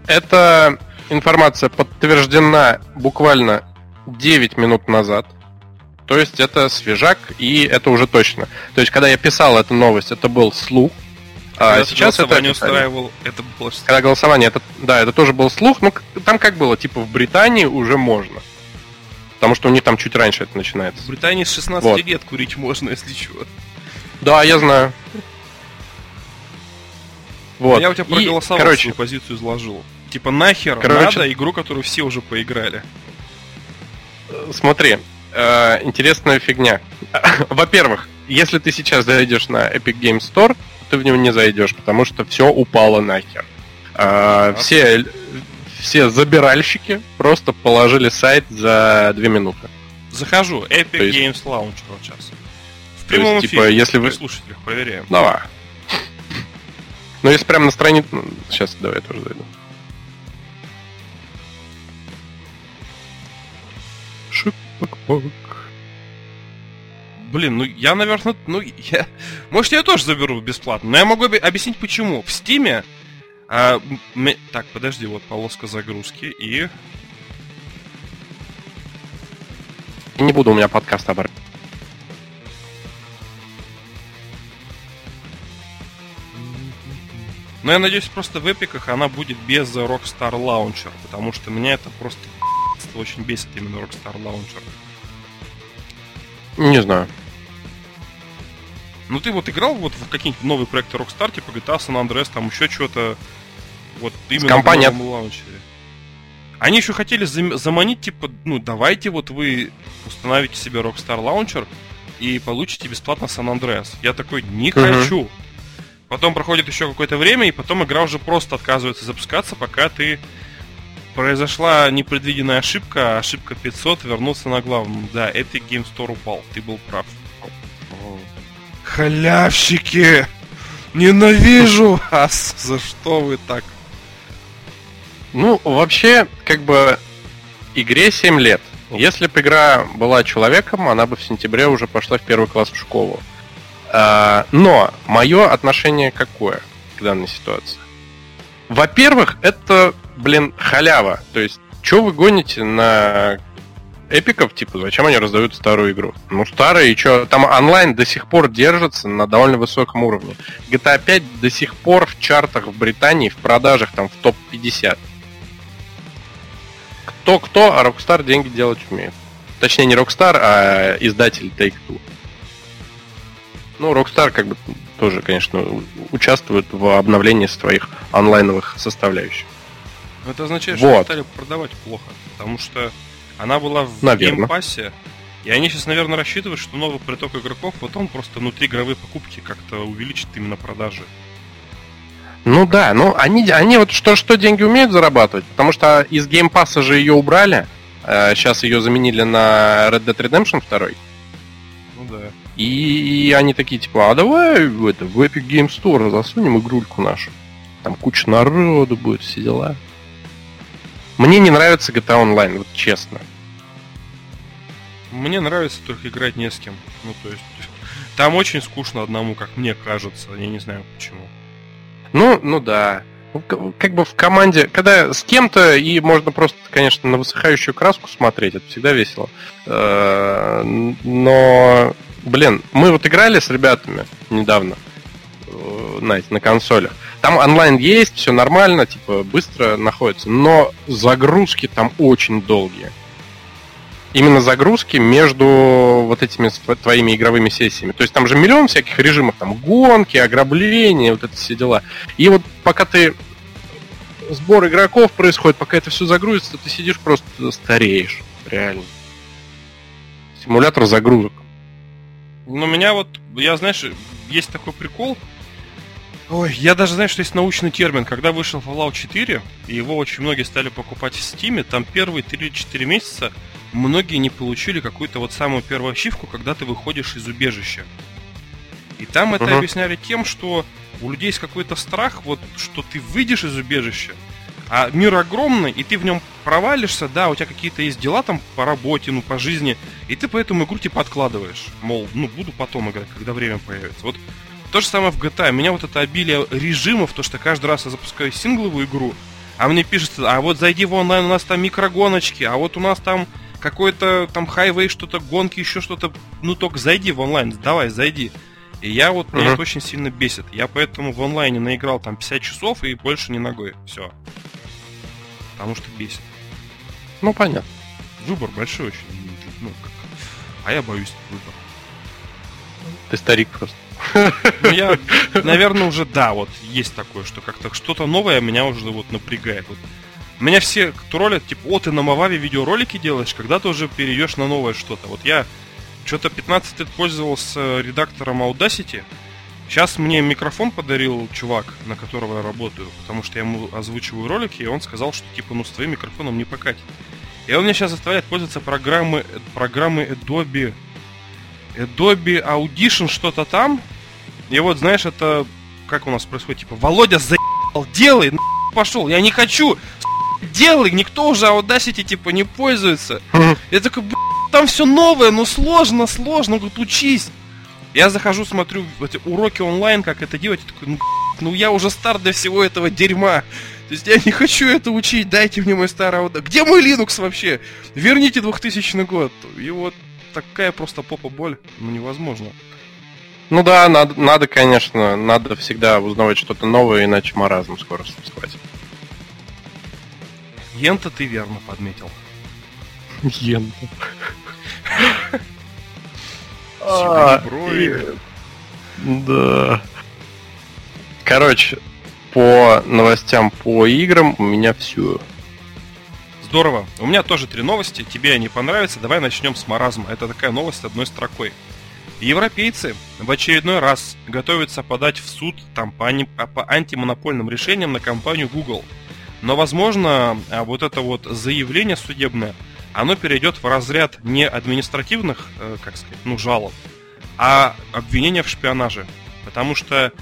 S1: Эта информация подтверждена буквально 9 минут назад. То есть это свежак, и это уже точно. То есть, когда я писал эту новость, это был слух. А
S2: Когда
S1: сейчас это официально.
S2: устраивал, это было
S1: Когда голосование, это, да, это тоже был слух, но там как было, типа в Британии уже можно. Потому что у них там чуть раньше это начинается.
S2: В Британии с 16
S1: Вот.
S2: лет курить можно, если чего.
S1: Да, я знаю. Вот.
S2: Я у тебя проголосовал,
S1: короче,
S2: свою позицию изложил. Типа нахер
S1: Короче-
S2: надо игру, которую все уже поиграли.
S1: смотри, э, интересная фигня. <laughs> Во-первых, если ты сейчас зайдешь на Epic Games Store, ты в него не зайдешь, потому что все упало нахер. Э, все, все забиральщики просто положили сайт за две минуты.
S2: Захожу, Epic
S1: То есть-
S2: Games Launcher вот сейчас. В
S1: То есть,
S2: прямом
S1: типа,
S2: эфире,
S1: если вы-
S2: слушателях проверяем.
S1: Давай. Ну, если прямо на странице... Сейчас, давай я тоже зайду. Шик-пак-пак.
S2: Блин, ну я, наверное, ну я... Может, я тоже заберу бесплатно, но я могу объяснить почему. В Стиме... а, м- ме- Так, подожди, вот полоска загрузки и...
S1: Не буду у меня подкаст оборот.
S2: Но я надеюсь, просто в эпиках она будет без Rockstar Launcher, потому что меня это просто <laughs> очень бесит именно Rockstar Launcher.
S1: Не знаю.
S2: Ну ты вот играл вот в какие-нибудь новые проекты Rockstar, типа GTA San Andreas, там еще что-то вот именно
S1: компа
S2: в лаунчере. Они еще хотели зам- заманить, типа, ну давайте вот вы установите себе Rockstar Launcher и получите бесплатно San Andreas. Я такой, не
S1: Мгм.
S2: хочу. Потом проходит еще какое-то время, и потом игра уже просто отказывается запускаться, пока ты произошла непредвиденная ошибка, ошибка 500, вернулся на главную. Да, Epic Game Store упал, ты был прав. Халявщики! Ненавижу <laughs> вас! За что вы так?
S1: Ну, вообще, как бы, игре 7 лет. Если бы игра была человеком, она бы в сентябре уже пошла в первый класс в школу. А, но мое отношение какое к данной ситуации? Во-первых, это, блин, халява. То есть, что вы гоните на эпиков, типа, зачем они раздают старую игру? Ну, старая, и что? Там онлайн до сих пор держится на довольно высоком уровне. GTA 5 до сих пор в чартах в Британии, в продажах там в топ-50. Кто-кто, а Rockstar деньги делать умеет. Точнее, не Rockstar, а издатель Take-Two. Ну, Rockstar как бы тоже, конечно, участвует в обновлении своих онлайновых составляющих.
S2: Это означает, что вот. стали продавать плохо, потому что она была в
S1: Наверное.
S2: Game Pass е, и они сейчас, наверное, рассчитывают, что новый приток игроков, вот он просто внутри игровые покупки как-то увеличит именно продажи.
S1: Ну да, ну они, они вот что, что деньги умеют зарабатывать, потому что из Game Pass а же ее убрали, сейчас э, ее заменили на Red Dead Redemption 2.
S2: Ну да.
S1: И, и они такие, типа, а давай в, это, в Epic Game Store засунем игрульку нашу. Там куча народу будет, все дела. Мне не нравится GTA Online, вот честно.
S2: Мне нравится только играть не с кем. Ну, то есть, там очень скучно одному, как мне кажется. Я не знаю почему.
S1: Ну, ну да. Как бы в команде, когда с кем-то, и можно просто, конечно, на высыхающую краску смотреть, это всегда весело. Э, но, блин, мы вот играли с ребятами недавно э, на, на консолях. Там онлайн есть, все нормально, типа быстро находится, но загрузки там очень долгие именно загрузки между вот этими твоими игровыми сессиями. То есть там же миллион всяких режимов, там гонки, ограбления, вот это все дела. И вот пока ты сбор игроков происходит, пока это все загрузится, ты сидишь просто стареешь, реально. Симулятор загрузок.
S2: Ну, меня вот, я, знаешь, есть такой прикол. Ой, я даже знаю, что есть научный термин. Когда вышел Fallout 4, и его очень многие стали покупать в Steam, там первые 3-4 месяца многие не получили какую-то вот самую первую ачивку, когда ты выходишь из убежища. И там это uh-huh. объясняли тем, что у людей есть какой-то страх, вот, что ты выйдешь из убежища, а мир огромный, и ты в нем провалишься, да, у тебя какие-то есть дела там по работе, ну, по жизни, и ты поэтому игру типа откладываешь. Мол, ну, буду потом играть, когда время появится. Вот то же самое в GTA. Меня вот это обилие режимов, то, что каждый раз я запускаю сингловую игру, а мне пишется, а вот зайди в онлайн, у нас там микрогоночки, а вот у нас там какой-то там хайвей, что-то, гонки, еще что-то. Ну, только зайди в онлайн, давай, зайди. И я вот, меня uh-huh. это очень сильно бесит. Я поэтому в онлайне наиграл там 50 часов и больше не ногой. Все. Потому что бесит.
S1: Ну, понятно.
S2: Выбор большой очень. Ну, как... А я боюсь выбора.
S1: Ты старик просто.
S2: Ну, я, наверное, уже, да, вот есть такое, что как-то что-то новое меня уже вот напрягает. Вот меня все троллят, типа, о, ты на Мававе видеоролики делаешь, когда ты уже перейдешь на новое что-то. Вот я что-то 15 лет пользовался редактором Audacity. Сейчас мне микрофон подарил чувак, на которого я работаю, потому что я ему озвучиваю ролики, и он сказал, что типа, ну с твоим микрофоном не покатит. И он меня сейчас заставляет пользоваться программы, программы Adobe, Adobe Audition что-то там. И вот, знаешь, это как у нас происходит, типа, Володя заебал, делай, пошел, я не хочу, делай, никто уже Audacity типа не пользуется. Я такой, там все новое, но сложно, сложно, говорит, учись. Я захожу, смотрю эти уроки онлайн, как это делать, и такой, ну, ну я уже стар для всего этого дерьма. То есть я не хочу это учить, дайте мне мой старый Audacity. Где мой Linux вообще? Верните 2000 год. И вот такая просто попа боль, ну невозможно.
S1: Ну да, надо, надо, конечно, надо всегда узнавать что-то новое, иначе маразм скоро схватит.
S2: Йента ты верно подметил.
S1: Йента. <laughs>
S2: А,
S1: да. Короче, по новостям по играм у меня все.
S2: Здорово. У меня тоже три новости. Тебе они понравятся. Давай начнем с маразма. Это такая новость одной строкой. Европейцы в очередной раз готовятся подать в суд по, по антимонопольным решениям на компанию Google – но, возможно, а, вот это вот заявление судебное, оно перейдет в разряд не административных, э, как сказать, ну, жалоб, а обвинения в шпионаже. Потому что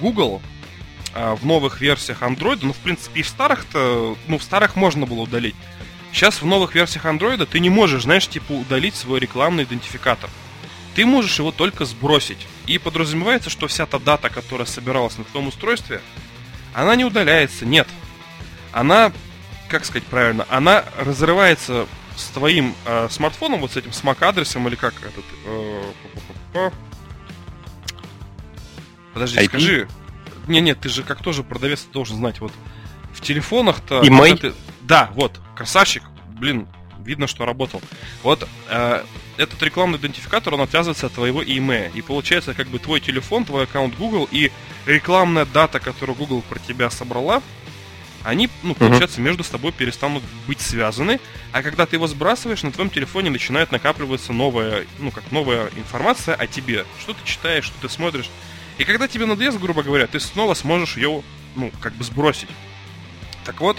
S2: Google а, в новых версиях Android, ну, в принципе, и в старых-то, ну, в старых можно было удалить. Сейчас в новых версиях Android ты не можешь, знаешь, типа, удалить свой рекламный идентификатор. ты можешь его только сбросить. И подразумевается, что вся та дата, которая собиралась на твоем устройстве, она не удаляется, нет. Она, как сказать правильно, она разрывается с твоим э, смартфоном, вот с этим с MAC-адресом, или как этот... Э, Подожди, IP? скажи. Не, нет, ты же как тоже продавец должен знать. Вот в телефонах-то...
S1: И
S2: ты... Да, вот, красавчик. Блин, видно, что работал. Вот э, этот рекламный идентификатор, он отвязывается от твоего email. И получается, как бы твой телефон, твой аккаунт Google и рекламная дата, которую Google про тебя собрала, они, ну, получается, uh-huh. между собой перестанут быть связаны, а когда ты его сбрасываешь, на твоем телефоне начинает накапливаться новая, ну, как новая информация о тебе. Что ты читаешь, что ты смотришь. И когда тебе надоест, грубо говоря, ты снова сможешь ее, ну, как бы сбросить. Так вот,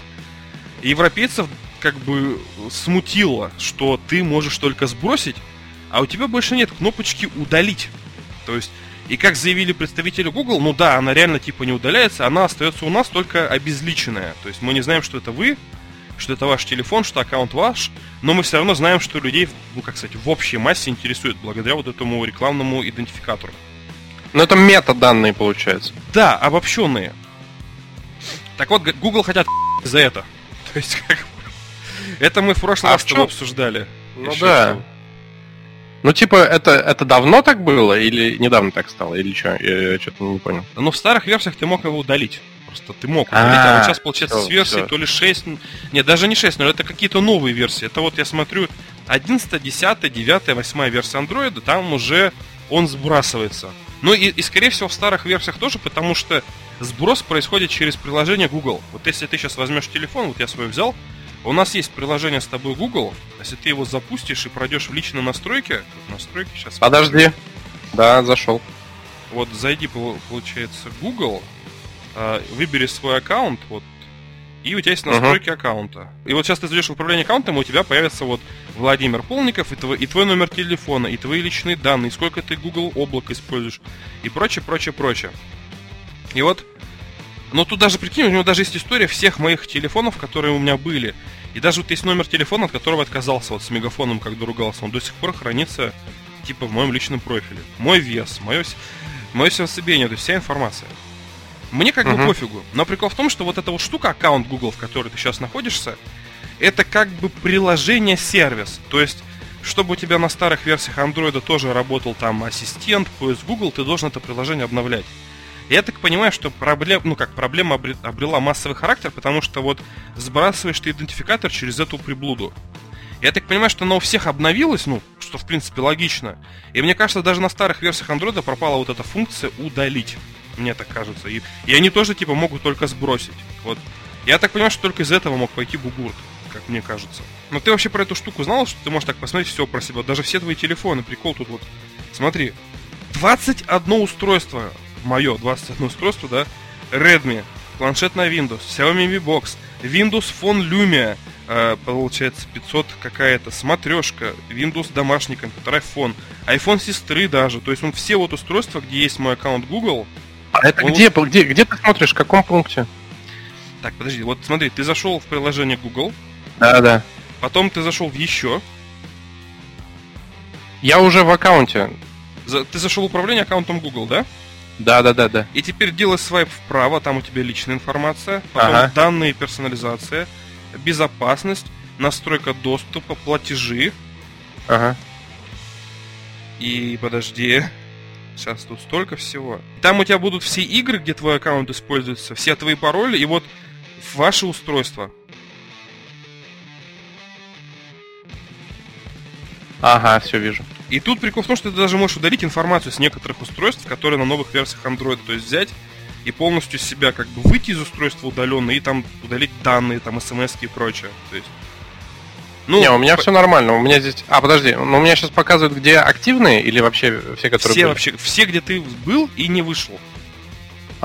S2: европейцев как бы смутило, что ты можешь только сбросить, а у тебя больше нет кнопочки удалить. То есть, и как заявили представители Google, ну да, она реально типа не удаляется, она остается у нас только обезличенная. То есть мы не знаем, что это вы, что это ваш телефон, что аккаунт ваш, но мы все равно знаем, что людей, ну как сказать, в общей массе интересует благодаря вот этому рекламному идентификатору.
S1: Ну это метаданные получается.
S2: Да, обобщенные. Так вот, Google хотят за это. То есть, как это мы в прошлый а раз с обсуждали.
S1: Ну Еще да. Ну, типа, это, это давно так было или недавно так стало? Или что? Я, я что-то не понял.
S2: Ну, в старых версиях ты мог его удалить. Просто ты мог удалить, а, а вот сейчас, получается, все, с версии все. то ли 6... Нет, даже не 6, но это какие-то новые версии. Это вот я смотрю 11, 10, 9, 8 версия андроида, там уже он сбрасывается. Ну и, и, скорее всего, в старых версиях тоже, потому что сброс происходит через приложение Google. Вот если ты сейчас возьмешь телефон, вот я свой взял, у нас есть приложение с тобой Google. Если ты его запустишь и пройдешь в личные настройки, настройки сейчас.
S1: Подожди. Да, зашел.
S2: Вот зайди, получается, Google, а, выбери свой аккаунт, вот, и у тебя есть настройки uh-huh. аккаунта. И вот сейчас ты зайдешь в управление аккаунтом, и у тебя появится вот Владимир Полников, и твой, и твой номер телефона, и твои личные данные, и сколько ты Google облак используешь, и прочее, прочее, прочее. И вот но тут даже, прикинь, у него даже есть история всех моих телефонов, которые у меня были. И даже вот есть номер телефона, от которого отказался, вот с мегафоном, когда ругался. Он до сих пор хранится, типа, в моем личном профиле. Мой вес, мое, мое сердцебиение, то есть вся информация. Мне как uh-huh. бы пофигу. Но прикол в том, что вот эта вот штука, аккаунт Google, в которой ты сейчас находишься, это как бы приложение-сервис. То есть, чтобы у тебя на старых версиях Android тоже работал там ассистент, поиск Google, ты должен это приложение обновлять. Я так понимаю, что проблем, ну как проблема обрела массовый характер, потому что вот сбрасываешь ты идентификатор через эту приблуду. Я так понимаю, что она у всех обновилась, ну, что в принципе логично. И мне кажется, даже на старых версиях Android пропала вот эта функция удалить. Мне так кажется. И, и они тоже типа могут только сбросить. Вот. Я так понимаю, что только из этого мог пойти бугурт, как мне кажется. Но ты вообще про эту штуку знал, что ты можешь так посмотреть все про себя, даже все твои телефоны, прикол тут вот. Смотри, 21 устройство мое 21 устройство, да, Redmi, планшет на Windows, Xiaomi Mi Box, Windows Phone Lumia, э, получается 500 какая-то, смотрешка, Windows домашний компьютер, iPhone, iPhone сестры даже, то есть он все вот устройства, где есть мой аккаунт Google.
S1: А это он... где, где, где ты смотришь, в каком пункте?
S2: Так, подожди, вот смотри, ты зашел в приложение Google.
S1: Да, да.
S2: Потом ты зашел в еще.
S1: Я уже в аккаунте.
S2: За, ты зашел в управление аккаунтом Google, да?
S1: Да, да, да, да.
S2: И теперь делай свайп вправо, там у тебя личная информация, потом ага. данные персонализация, безопасность, настройка доступа, платежи.
S1: Ага.
S2: И подожди. Сейчас тут столько всего. Там у тебя будут все игры, где твой аккаунт используется, все твои пароли, и вот ваше устройство.
S1: Ага, все вижу.
S2: И тут прикол в том, что ты даже можешь удалить информацию с некоторых устройств, которые на новых версиях Android, то есть взять и полностью себя как бы выйти из устройства удаленно и там удалить данные, там смс и прочее. То есть
S1: ну, не, у меня по... все нормально. У меня здесь. А, подожди, но у меня сейчас показывают, где активные или вообще все, которые.
S2: Все были? вообще, все, где ты был и не вышел.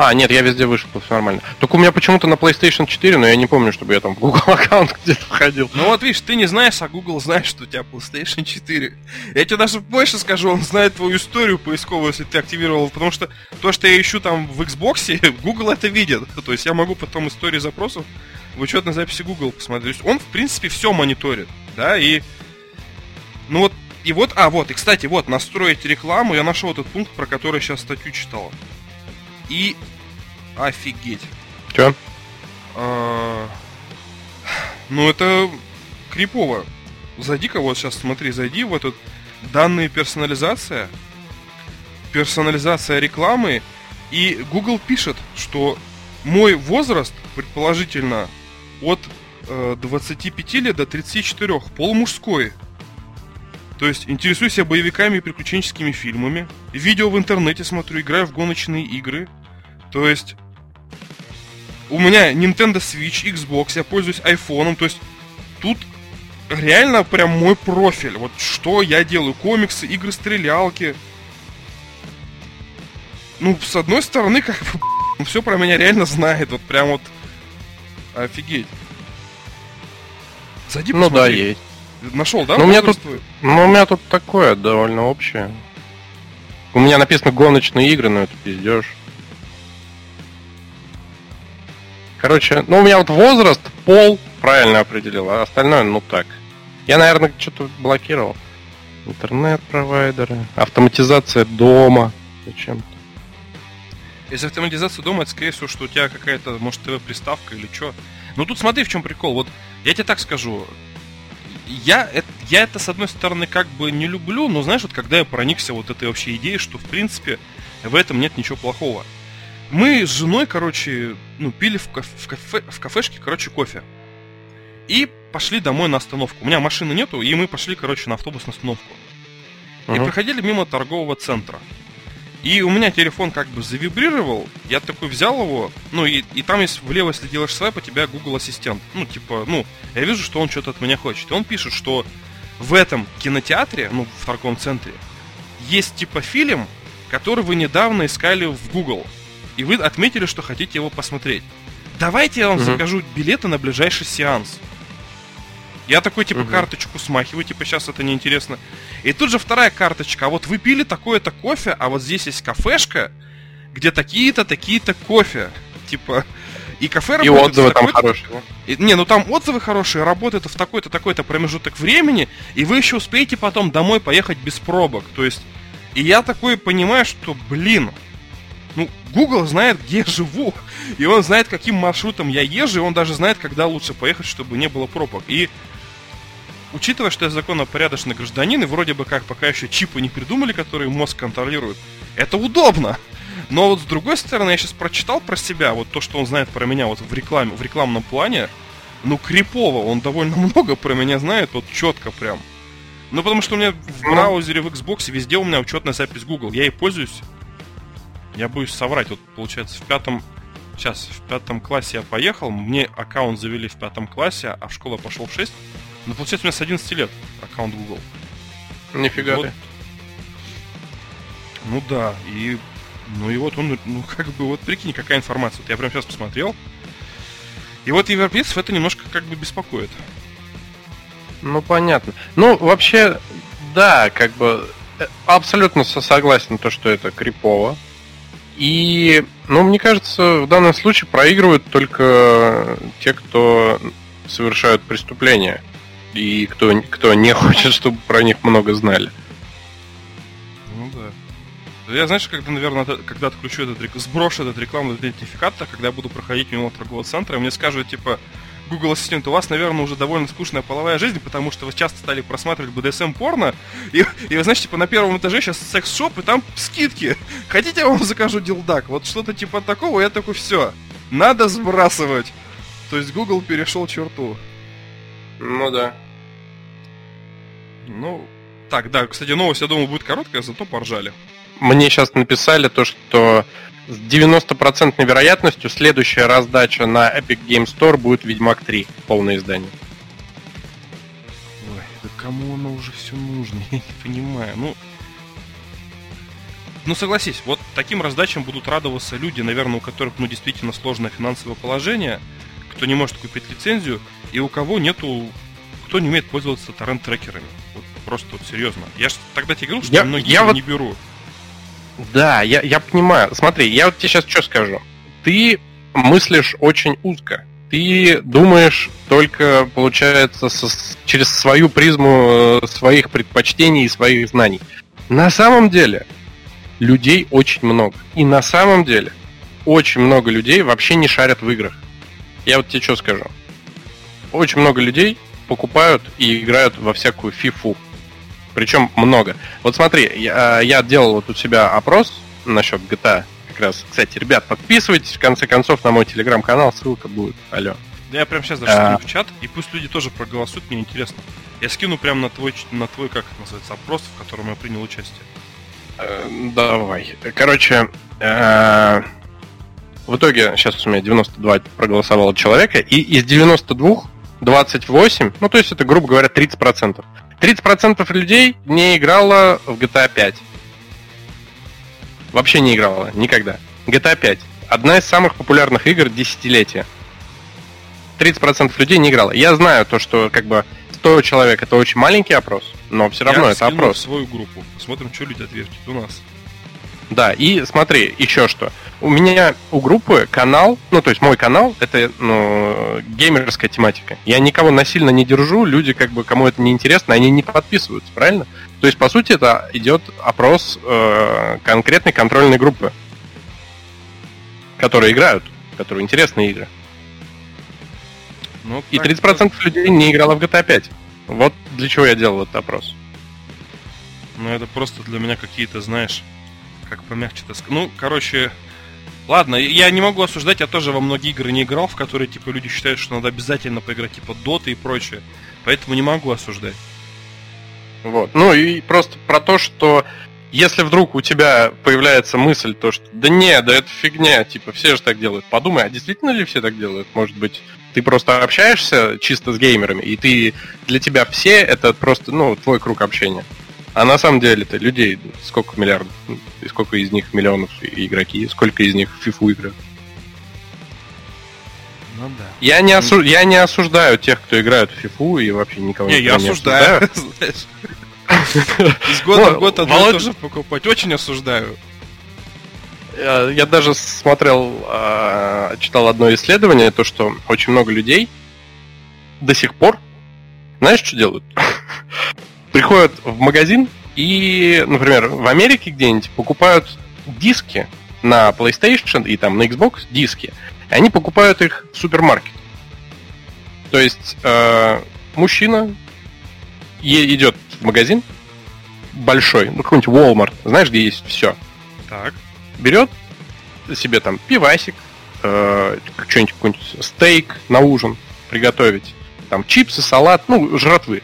S1: А, нет, я везде вышел, все нормально. Только у меня почему-то на PlayStation 4, но я не помню, чтобы я там в Google <laughs> аккаунт где-то входил.
S2: Ну вот видишь, ты не знаешь, а Google знает, что у тебя PlayStation 4. Я тебе даже больше скажу, он знает твою историю поисковую, если ты активировал, потому что то, что я ищу там в Xbox, <laughs> Google это видит. То есть я могу потом истории запросов в учетной записи Google посмотреть. То есть он, в принципе, все мониторит, да, и... Ну вот и вот, а, вот, и, кстати, вот, настроить рекламу, я нашел этот пункт, про который сейчас статью читал. И офигеть.
S1: Че?
S2: А, ну, это крипово. Зайди-ка вот сейчас, смотри, зайди в этот данные персонализация, персонализация рекламы, и Google пишет, что мой возраст, предположительно, от э, 25 лет до 34, полумужской. То есть интересуюсь я боевиками и приключенческими фильмами, видео в интернете смотрю, играю в гоночные игры. То есть у меня Nintendo Switch, Xbox, я пользуюсь iPhone, то есть тут реально прям мой профиль. Вот что я делаю, комиксы, игры, стрелялки. Ну, с одной стороны, как бы, <laughs> все про меня реально знает, вот прям вот офигеть.
S1: Зайди Ну да, есть.
S2: Нашел, да?
S1: Ну, у меня тут, ну, у меня тут такое довольно общее. У меня написано гоночные игры, но это пиздешь. Короче, ну у меня вот возраст, пол правильно определил, а остальное, ну так. Я, наверное, что-то блокировал. Интернет-провайдеры, автоматизация дома. Зачем-то.
S2: Если автоматизация дома, это скорее всего, что у тебя какая-то, может, ТВ-приставка или что. Ну тут смотри, в чем прикол. Вот я тебе так скажу. Я, это, я это, с одной стороны, как бы не люблю, но знаешь, вот когда я проникся вот этой вообще идеей, что, в принципе, в этом нет ничего плохого. Мы с женой, короче, ну, пили в, кафе, в, кафе, в кафешке, короче, кофе. И пошли домой на остановку. У меня машины нету, и мы пошли, короче, на автобус на остановку. Uh-huh. И проходили мимо торгового центра. И у меня телефон как бы завибрировал, я такой взял его, ну и, и там есть влево, если делаешь свайп, у тебя Google Ассистент. Ну, типа, ну, я вижу, что он что-то от меня хочет. И он пишет, что в этом кинотеатре, ну, в торговом центре, есть типа фильм, который вы недавно искали в Google и вы отметили, что хотите его посмотреть. Давайте я вам угу. закажу билеты на ближайший сеанс. Я такой, типа, угу. карточку смахиваю, типа, сейчас это неинтересно. И тут же вторая карточка. А вот вы пили такое-то кофе, а вот здесь есть кафешка, где такие-то, такие-то кофе. Типа, и кафе
S1: работает... И отзывы там хорошие.
S2: И, не, ну там отзывы хорошие, работает в такой-то, такой-то промежуток времени, и вы еще успеете потом домой поехать без пробок. То есть, и я такой понимаю, что, блин, ну, Google знает, где я живу, и он знает, каким маршрутом я езжу, и он даже знает, когда лучше поехать, чтобы не было пробок. И учитывая, что я законопорядочный гражданин, и вроде бы как пока еще чипы не придумали, которые мозг контролирует, это удобно. Но вот с другой стороны, я сейчас прочитал про себя, вот то, что он знает про меня вот в рекламе, в рекламном плане, ну, крипово, он довольно <laughs> много про меня знает, вот четко прям. Ну, потому что у меня в браузере, в Xbox везде у меня учетная запись Google. Я ей пользуюсь я боюсь соврать. Вот получается в пятом Сейчас, в пятом классе я поехал, мне аккаунт завели в пятом классе, а в школу я пошел в 6. Ну, получается, у меня с 11 лет аккаунт Google.
S1: Нифига вот. ты.
S2: Ну да, и... Ну и вот он, ну как бы, вот прикинь, какая информация. Вот я прям сейчас посмотрел. И вот европейцев это немножко как бы беспокоит.
S1: Ну, понятно. Ну, вообще, да, как бы э, абсолютно согласен то, что это крипово. И, ну, мне кажется, в данном случае проигрывают только те, кто совершают преступления. И кто, кто не <laughs> хочет, чтобы про них много знали.
S2: Ну да. Я, знаешь, когда, наверное, когда отключу этот, сброшу этот рекламный идентификатор, когда я буду проходить мимо торгового центра, мне скажут, типа, Google Ассистент, у вас, наверное, уже довольно скучная половая жизнь, потому что вы часто стали просматривать BDSM порно, и, и вы знаете, типа на первом этаже сейчас секс-шоп, и там скидки. Хотите, я вам закажу дилдак? Вот что-то типа такого, я такой, все, надо сбрасывать. То есть Google перешел черту.
S1: Ну да.
S2: Ну, так, да, кстати, новость, я думаю, будет короткая, зато поржали.
S1: Мне сейчас написали то, что с 90% вероятностью следующая раздача на Epic Game Store будет Ведьмак 3, полное издание.
S2: Ой, да кому оно уже все нужно, <laughs> я не понимаю. Ну, ну согласись, вот таким раздачам будут радоваться люди, наверное, у которых ну действительно сложное финансовое положение, кто не может купить лицензию, и у кого нету, кто не умеет пользоваться торрент-трекерами. Просто вот серьезно. Я же тогда тебе говорил, что я, многие я вот... не беру.
S1: Да, я, я понимаю. Смотри, я вот тебе сейчас что скажу. Ты мыслишь очень узко. ты думаешь только, получается, со, через свою призму э, своих предпочтений и своих знаний. На самом деле, людей очень много. И на самом деле, очень много людей вообще не шарят в играх. Я вот тебе что скажу. Очень много людей покупают и играют во всякую фифу. Причем много. Вот смотри, я, я делал вот у себя опрос насчет GTA как раз. Кстати, ребят, подписывайтесь, в конце концов, на мой телеграм-канал, ссылка будет. Алло.
S2: Я прям сейчас даже а... в чат, и пусть люди тоже проголосуют, мне интересно. Я скину прям на твой, на твой, как это называется, опрос, в котором я принял участие.
S1: Э, давай. Короче, э, в итоге сейчас у меня 92 проголосовало человека, и из 92 28, ну то есть это, грубо говоря, 30%. 30% людей не играло в GTA 5. Вообще не играла, никогда. GTA 5. Одна из самых популярных игр десятилетия. 30% людей не играло. Я знаю то, что как бы 100 человек это очень маленький опрос, но все равно
S2: Я
S1: это опрос.
S2: свою группу. Посмотрим, что люди ответят у нас.
S1: Да, и смотри, еще что. У меня у группы канал, ну, то есть мой канал, это, ну, геймерская тематика. Я никого насильно не держу, люди, как бы, кому это не интересно, они не подписываются, правильно? То есть, по сути, это идет опрос э, конкретной контрольной группы, которые играют, которые интересные игры. Ну, и 30% так... людей не играло в GTA 5. Вот для чего я делал этот опрос.
S2: Ну, это просто для меня какие-то, знаешь, как помягче-то сказать. Ну, короче, ладно, я не могу осуждать, я тоже во многие игры не играл, в которые, типа, люди считают, что надо обязательно поиграть, типа, Dota и прочее. Поэтому не могу осуждать.
S1: Вот. Ну и просто про то, что если вдруг у тебя появляется мысль, то что да не, да это фигня, типа все же так делают. Подумай, а действительно ли все так делают? Может быть, ты просто общаешься чисто с геймерами, и ты для тебя все это просто, ну, твой круг общения. А на самом деле это людей сколько миллиардов, и сколько из них миллионов игроки, сколько из них в фифу играют. Ну да. Я не, осу... я не осуждаю тех, кто играет в фифу и вообще никого
S2: не, я не осуждаю. <laughs> Из года в год одно тоже покупать. Очень осуждаю.
S1: Я даже смотрел, а, читал одно исследование, то, что очень много людей до сих пор, знаешь, что делают? <laughs> Приходят в магазин и, например, в Америке где-нибудь покупают диски на PlayStation и там на Xbox диски, и они покупают их в супермаркет. То есть э, мужчина идет в магазин большой, ну какой-нибудь Walmart, знаешь, где есть все.
S2: Так.
S1: Берет себе там пивасик, э, что-нибудь какой-нибудь стейк на ужин приготовить, там чипсы, салат, ну, жратвы.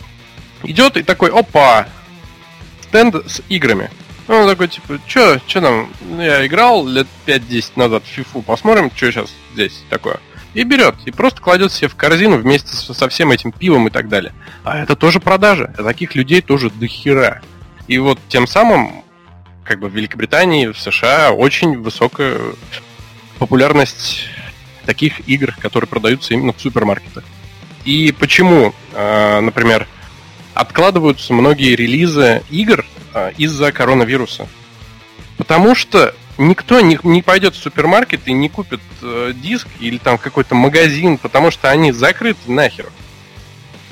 S1: Идет и такой, опа, стенд с играми. Он такой, типа, что, что там, ну, я играл лет 5-10 назад в фифу, посмотрим, что сейчас здесь такое. И берет, и просто кладет себе в корзину вместе со всем этим пивом и так далее. А это тоже продажа. А таких людей тоже до хера. И вот тем самым, как бы в Великобритании, в США очень высокая популярность таких игр, которые продаются именно в супермаркетах. И почему, а, например, откладываются многие релизы игр а, из-за коронавируса? Потому что никто не, не пойдет в супермаркет и не купит э, диск или там какой-то магазин, потому что они закрыты нахер.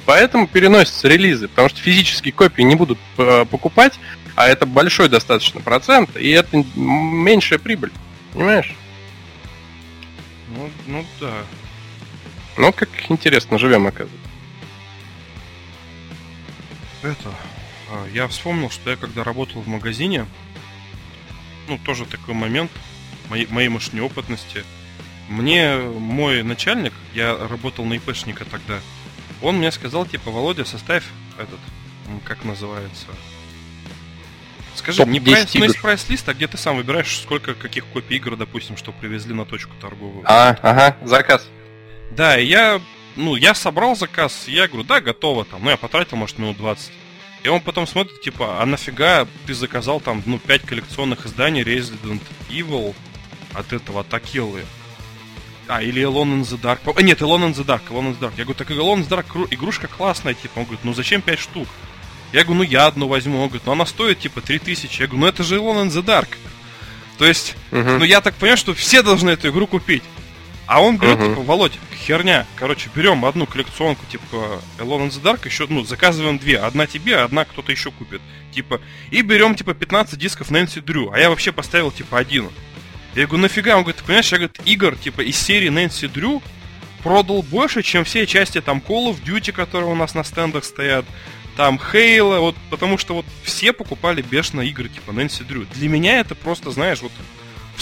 S1: Поэтому переносятся релизы, потому что физические копии не будут э, покупать, а это большой достаточно процент, и это меньшая прибыль. Понимаешь?
S2: Ну, ну да.
S1: Ну, как интересно живем, оказывается.
S2: Это. А, я вспомнил, что я когда работал в магазине, ну, тоже такой момент моей, моей может, неопытности. Мне мой начальник, я работал на ИПшника тогда, он мне сказал, типа, Володя, составь этот, как называется, Скажи, не прайс, ну, есть прайс-лист, а где ты сам выбираешь, сколько каких копий игр, допустим, что привезли на точку торговую.
S1: А, ага, заказ.
S2: Да, я, ну, я собрал заказ, я говорю, да, готово там. Ну, я потратил, может, минут 20. И он потом смотрит, типа, а нафига ты заказал там, ну, 5 коллекционных изданий Resident Evil от этого, от Акиллы? А, или Alone in the Dark. А, нет, Alone in the Dark, Alone in the Dark. Я говорю, так Alone in the Dark игрушка классная, типа. Он говорит, ну зачем 5 штук? Я говорю, ну я одну возьму. Он говорит, ну она стоит типа 3000. Я говорю, ну это же Alone in the Dark. То есть, угу. ну я так понимаю, что все должны эту игру купить. А он берет,
S1: Мгм.
S2: типа, Володь, херня. Короче, берем одну коллекционку, типа, Alone in the Dark, еще, ну, заказываем две. Одна тебе, одна кто-то еще купит. Типа, и берем, типа, 15 дисков Нэнси Дрю. А я вообще поставил, типа, один. Я говорю, нафига? Он говорит, ты понимаешь, я, говорит, игр, типа, из серии Нэнси Дрю продал больше, чем все части, там, Call of Duty, которые у нас на стендах стоят, там, Хейла, вот, потому что вот все покупали бешено игры, типа, Нэнси Дрю. Для меня это просто, знаешь, вот,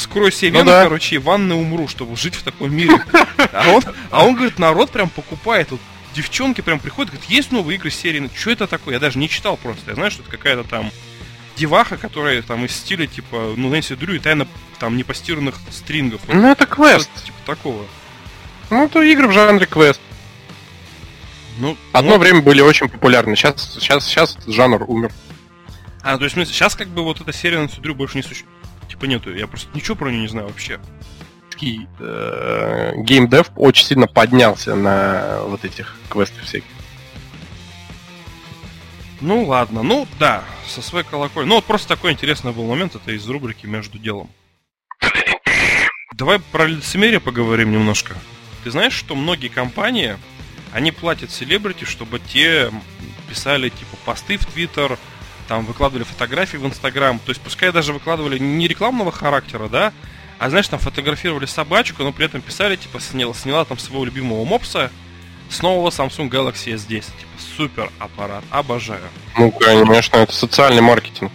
S2: вскрой себе
S1: Ну
S2: вены,
S1: да.
S2: короче, и в ванной умру, чтобы жить в таком мире. <laughs> А он, а он говорит, народ прям покупает, вот, девчонки прям приходят, говорят, есть новые игры серии, что это такое? Я даже не читал просто, я знаю, что это какая-то там деваха, которая там из стиля, типа, ну, Нэнси Дрю и тайна там непостиранных стрингов. Вот
S1: Ну, это квест.
S2: типа такого.
S1: Ну, это игры в жанре квест.
S2: Ну,
S1: Одно
S2: ну,
S1: время были очень популярны. Сейчас, сейчас, сейчас этот жанр умер.
S2: А, то есть, сейчас как бы вот эта серия Нэнси Дрю больше не существует. Нету, я просто ничего про нее не знаю вообще.
S1: И, э, геймдев очень сильно поднялся на вот этих квестах всяких.
S2: Ну ладно, ну да, со своей колокольни. Ну вот просто такой интересный был момент, это из рубрики «Между делом». Давай про лицемерие поговорим немножко. Ты знаешь, что многие компании, они платят селебрити, чтобы те писали типа посты в Твиттер, там выкладывали фотографии в Инстаграм. То есть пускай даже выкладывали не рекламного характера, да, а знаешь, там фотографировали собачку, но при этом писали, типа, сняла, сняла там своего любимого мопса с нового Samsung Galaxy S10. Типа, супер аппарат, обожаю.
S1: Ну, конечно, это социальный маркетинг.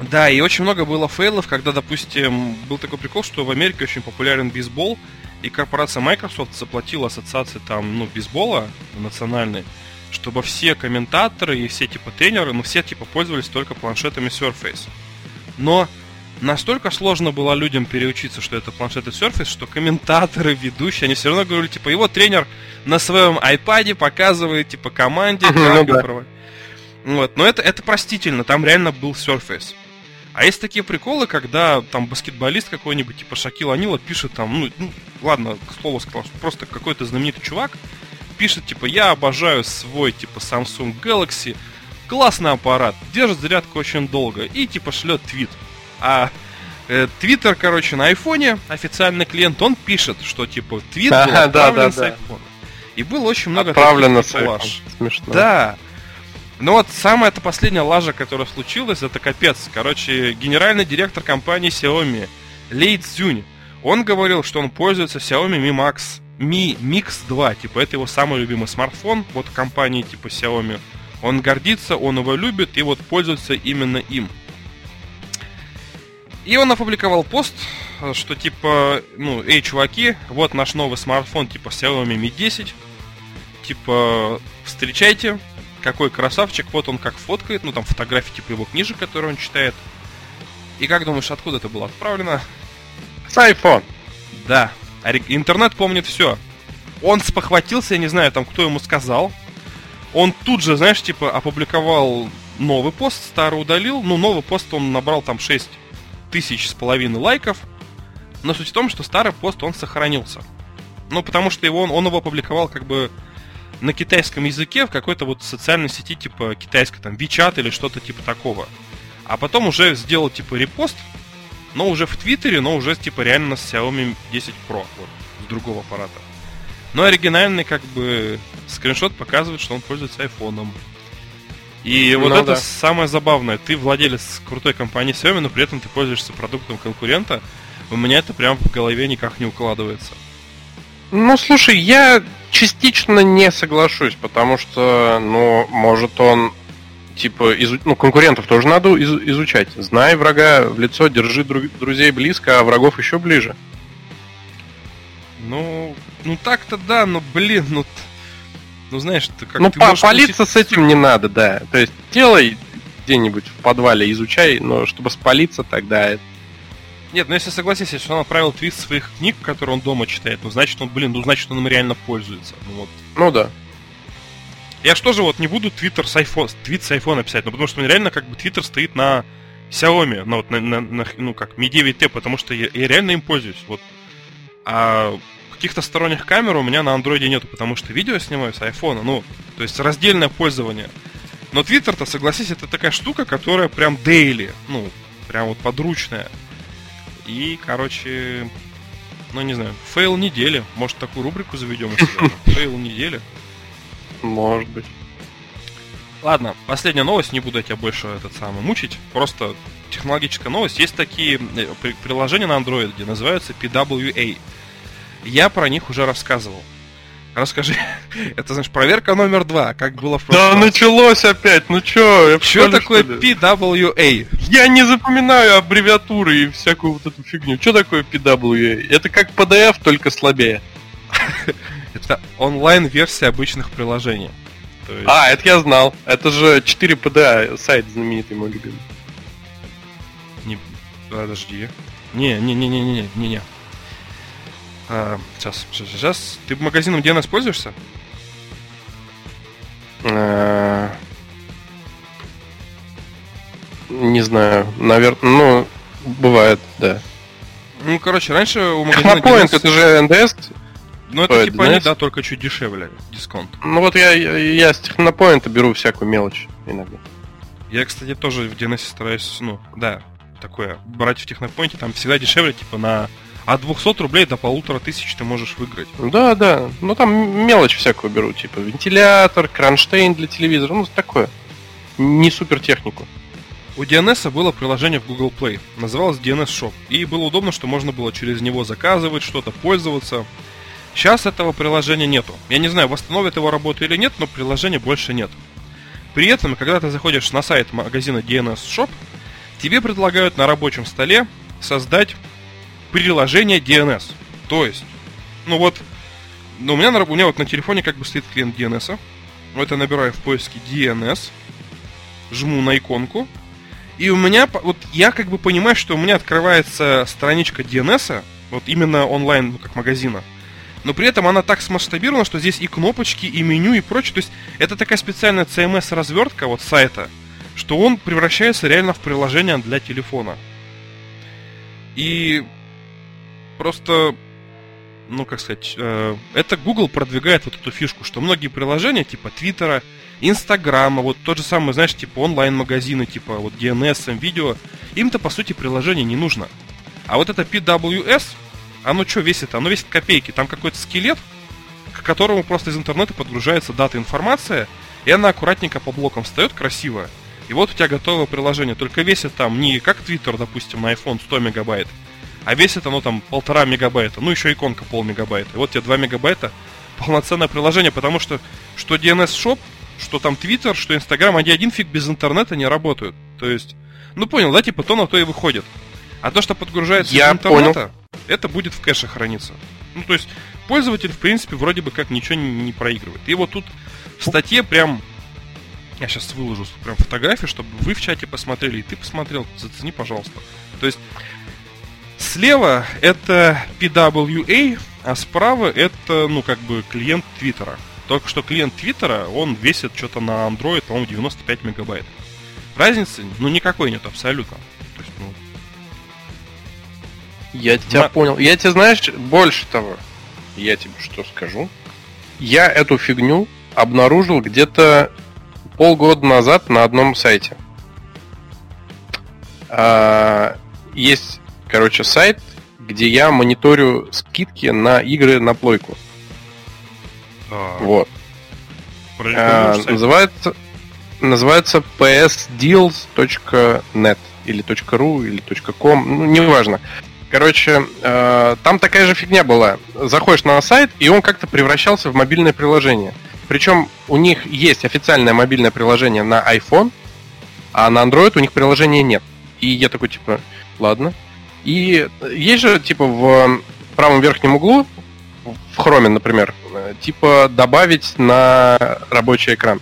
S2: Да, и очень много было фейлов, когда, допустим, был такой прикол, что в Америке очень популярен бейсбол, и корпорация Microsoft заплатила ассоциации там, ну, бейсбола национальной, чтобы все комментаторы и все типа тренеры, ну, все типа пользовались только планшетами Surface. Но настолько сложно было людям переучиться, что это планшеты Surface, что комментаторы, ведущие, они все равно говорили, типа, его тренер на своем iPad показывает, типа, команде, как
S1: ну да.
S2: Вот, но это, это простительно, там реально был Surface. А есть такие приколы, когда там баскетболист какой-нибудь, типа Шакил Анила, пишет там, ну, ну, ладно, к слову сказал, что просто какой-то знаменитый чувак пишет, типа, я обожаю свой, типа, Samsung Galaxy, классный аппарат, держит зарядку очень долго, и, типа, шлет твит. А э, Твиттер, короче, на айфоне, официальный клиент, он пишет, что, типа, твит был
S1: Да, да,
S2: отправлен
S1: да,
S2: с айфона. И было очень много
S1: Отправлено
S2: таких, лаж.
S1: Смешно.
S2: Да. Ну вот самая это последняя лажа, которая случилась, это капец. Короче, генеральный директор компании Xiaomi Лей Цзюнь, он говорил, что он пользуется Xiaomi Mi Max Mi Mix 2, типа это его самый любимый смартфон, вот компании типа Xiaomi. Он гордится, он его любит и вот пользуется именно им. И он опубликовал пост, что типа, ну, эй, чуваки, вот наш новый смартфон типа Xiaomi Mi 10. Типа, встречайте, какой красавчик, вот он как фоткает, ну там фотографии типа его книжек, которые он читает. И как думаешь, откуда это было отправлено?
S1: С iPhone.
S2: Да, ори- интернет помнит все. Он спохватился, я не знаю, там кто ему сказал. Он тут же, знаешь, типа опубликовал новый пост, старый удалил. Ну, новый пост он набрал там 6 тысяч с половиной лайков. Но суть в том, что старый пост, он сохранился. Ну, потому что его, он, он его опубликовал как бы на китайском языке в какой-то вот социальной сети типа китайской, там, WeChat или что-то типа такого. А потом уже сделал типа репост, но уже в Твиттере, но уже типа реально с Xiaomi 10 Pro, вот, с другого аппарата. Но оригинальный как бы скриншот показывает, что он пользуется айфоном. И вот
S1: Ну
S2: это
S1: да.
S2: самое забавное. Ты владелец крутой компании Xiaomi, но при этом ты пользуешься продуктом конкурента. У меня это прям в голове никак не укладывается.
S1: Ну, слушай, я частично не соглашусь, потому что, ну, может он, типа, изу- ну, конкурентов тоже надо изу- изучать. Знай врага в лицо, держи друг- друзей близко, а врагов еще ближе.
S2: Ну, ну так-то да, но блин, ну, ну знаешь, ты как
S1: ну,
S2: ты
S1: по- палиться с этим не надо, да. То есть делай где-нибудь в подвале, изучай, но чтобы спалиться, тогда это-
S2: Нет, ну если согласись, если он отправил твит своих книг, которые он дома читает, ну значит он, блин, ну значит он им реально пользуется. Ну вот.
S1: Ну да.
S2: Я что же вот не буду твиттер с iPhone, твит с iPhone писать, ну потому что у меня реально как бы твиттер стоит на Xiaomi, ну вот на, на- на- ну как Mi 9T, потому что я, я реально им пользуюсь, вот. А каких-то сторонних камер у меня на андроиде нету, потому что видео снимаю с айфона, ну, то есть раздельное пользование. Но твиттер-то, согласись, это такая штука, которая прям дейли, ну, прям вот подручная. И, короче, Ну, не знаю, fail недели. Может, такую рубрику заведем у себя? <laughs> Fail недели.
S1: Может быть.
S2: Ладно, последняя новость, не буду я тебя больше этот самый мучить. Просто технологическая новость. Есть такие э, при- приложения на Android, где называются PWA. Я про них уже рассказывал. Расскажи, <laughs> это, знаешь, проверка номер два, как было в прошлый
S1: Да,
S2: раз.
S1: началось опять, ну чё? школе,
S2: такое
S1: что?
S2: PWA?
S1: Я не запоминаю аббревиатуры и всякую вот эту фигню. Что такое PWA? Это как PDF, только слабее. <laughs>
S2: Это онлайн-версия обычных приложений. То есть-
S1: А, это я знал. Это же 4 PDA, сайт знаменитый мой любимый.
S2: Не, подожди. Не, не, не, не, не, не, не. А, сейчас, сейчас, сейчас. Ты магазином DNS пользуешься?
S1: Э, Не знаю, наверное, ну, бывает, да.
S2: Ну, короче, раньше у магазина DNS...
S1: это же НДС.
S2: Ну, это типа они, да, только чуть дешевле, дисконт.
S1: Ну вот я, я, я с технопоинта беру всякую мелочь иногда.
S2: Я, кстати, тоже в DNS стараюсь, ну, да, такое, брать в технопоинте, там всегда дешевле, типа на... От 200 рублей до полутора тысяч ты можешь выиграть.
S1: Да, да. Ну там мелочь всякую беру, типа вентилятор, кронштейн для телевизора, ну такое. Не супер технику.
S2: У DNS было приложение в Google Play, называлось DNS Shop, и было удобно, что можно было через него заказывать что-то, пользоваться. Сейчас этого приложения нету. Я не знаю, восстановит его работу или нет, но приложения больше нет. При этом, когда ты заходишь на сайт магазина DNS Shop, тебе предлагают на рабочем столе создать приложение DNS. То есть, ну вот, ну, у, меня на, у меня вот на телефоне как бы стоит клиент DNS. Вот я набираю в поиске DNS, жму на иконку, и у меня, вот я как бы понимаю, что у меня открывается страничка DNS, вот именно онлайн, ну, как магазина. Но при этом она так смасштабирована, что здесь и кнопочки, и меню, и прочее. То есть это такая специальная CMS-развертка вот сайта, что он превращается реально в приложение для телефона. И просто, ну как сказать, э, это Google продвигает вот эту фишку, что многие приложения, типа Твиттера, Инстаграма, вот тот же самый, знаешь, типа онлайн-магазины, типа вот DNS, видео, им-то по сути приложение не нужно. А вот это PWS, оно что весит? Оно весит копейки. Там какой-то скелет, к которому просто из интернета подгружается дата информация, и она аккуратненько по блокам встает красиво. И вот у тебя готовое приложение. Только весит там не как Twitter, допустим, на iPhone 100 мегабайт, а весит оно там полтора мегабайта. Ну, еще иконка пол мегабайта. И вот тебе 2 мегабайта полноценное приложение, потому что что DNS Shop, что там Twitter, что Instagram, они один фиг без интернета не работают. То есть, ну понял, да, типа то на то и выходит. А то, что подгружается
S1: Я
S2: из интернета, это будет в кэше храниться. Ну, то есть, пользователь, в принципе, вроде бы как ничего не, не проигрывает. И вот тут в статье прям... Я сейчас выложу прям фотографии, чтобы вы в чате посмотрели, и ты посмотрел, зацени, пожалуйста. То есть, слева это PWA, а справа это, ну, как бы клиент Твиттера. Только что клиент Твиттера, он весит что-то на Android, по-моему, 95 мегабайт. Разницы, ну, никакой нет абсолютно. То есть, ну,
S1: Я тебя
S2: На-
S1: понял. Я тебе, знаешь, больше того, я тебе что скажу. Я эту фигню обнаружил где-то полгода назад на одном сайте. А, есть, короче, сайт, где я мониторю скидки на игры на плойку.
S2: а,
S1: Вот. А, называется, называется psdeals.net или .ru или .com, ну, неважно. Короче, э, там такая же фигня была. Заходишь на сайт, и он как-то превращался в мобильное приложение. Причем у них есть официальное мобильное приложение на iPhone, а на Android у них приложения нет. И я такой, типа, ладно. И есть же, типа, в правом верхнем углу, в хроме, например, типа добавить на рабочий экран.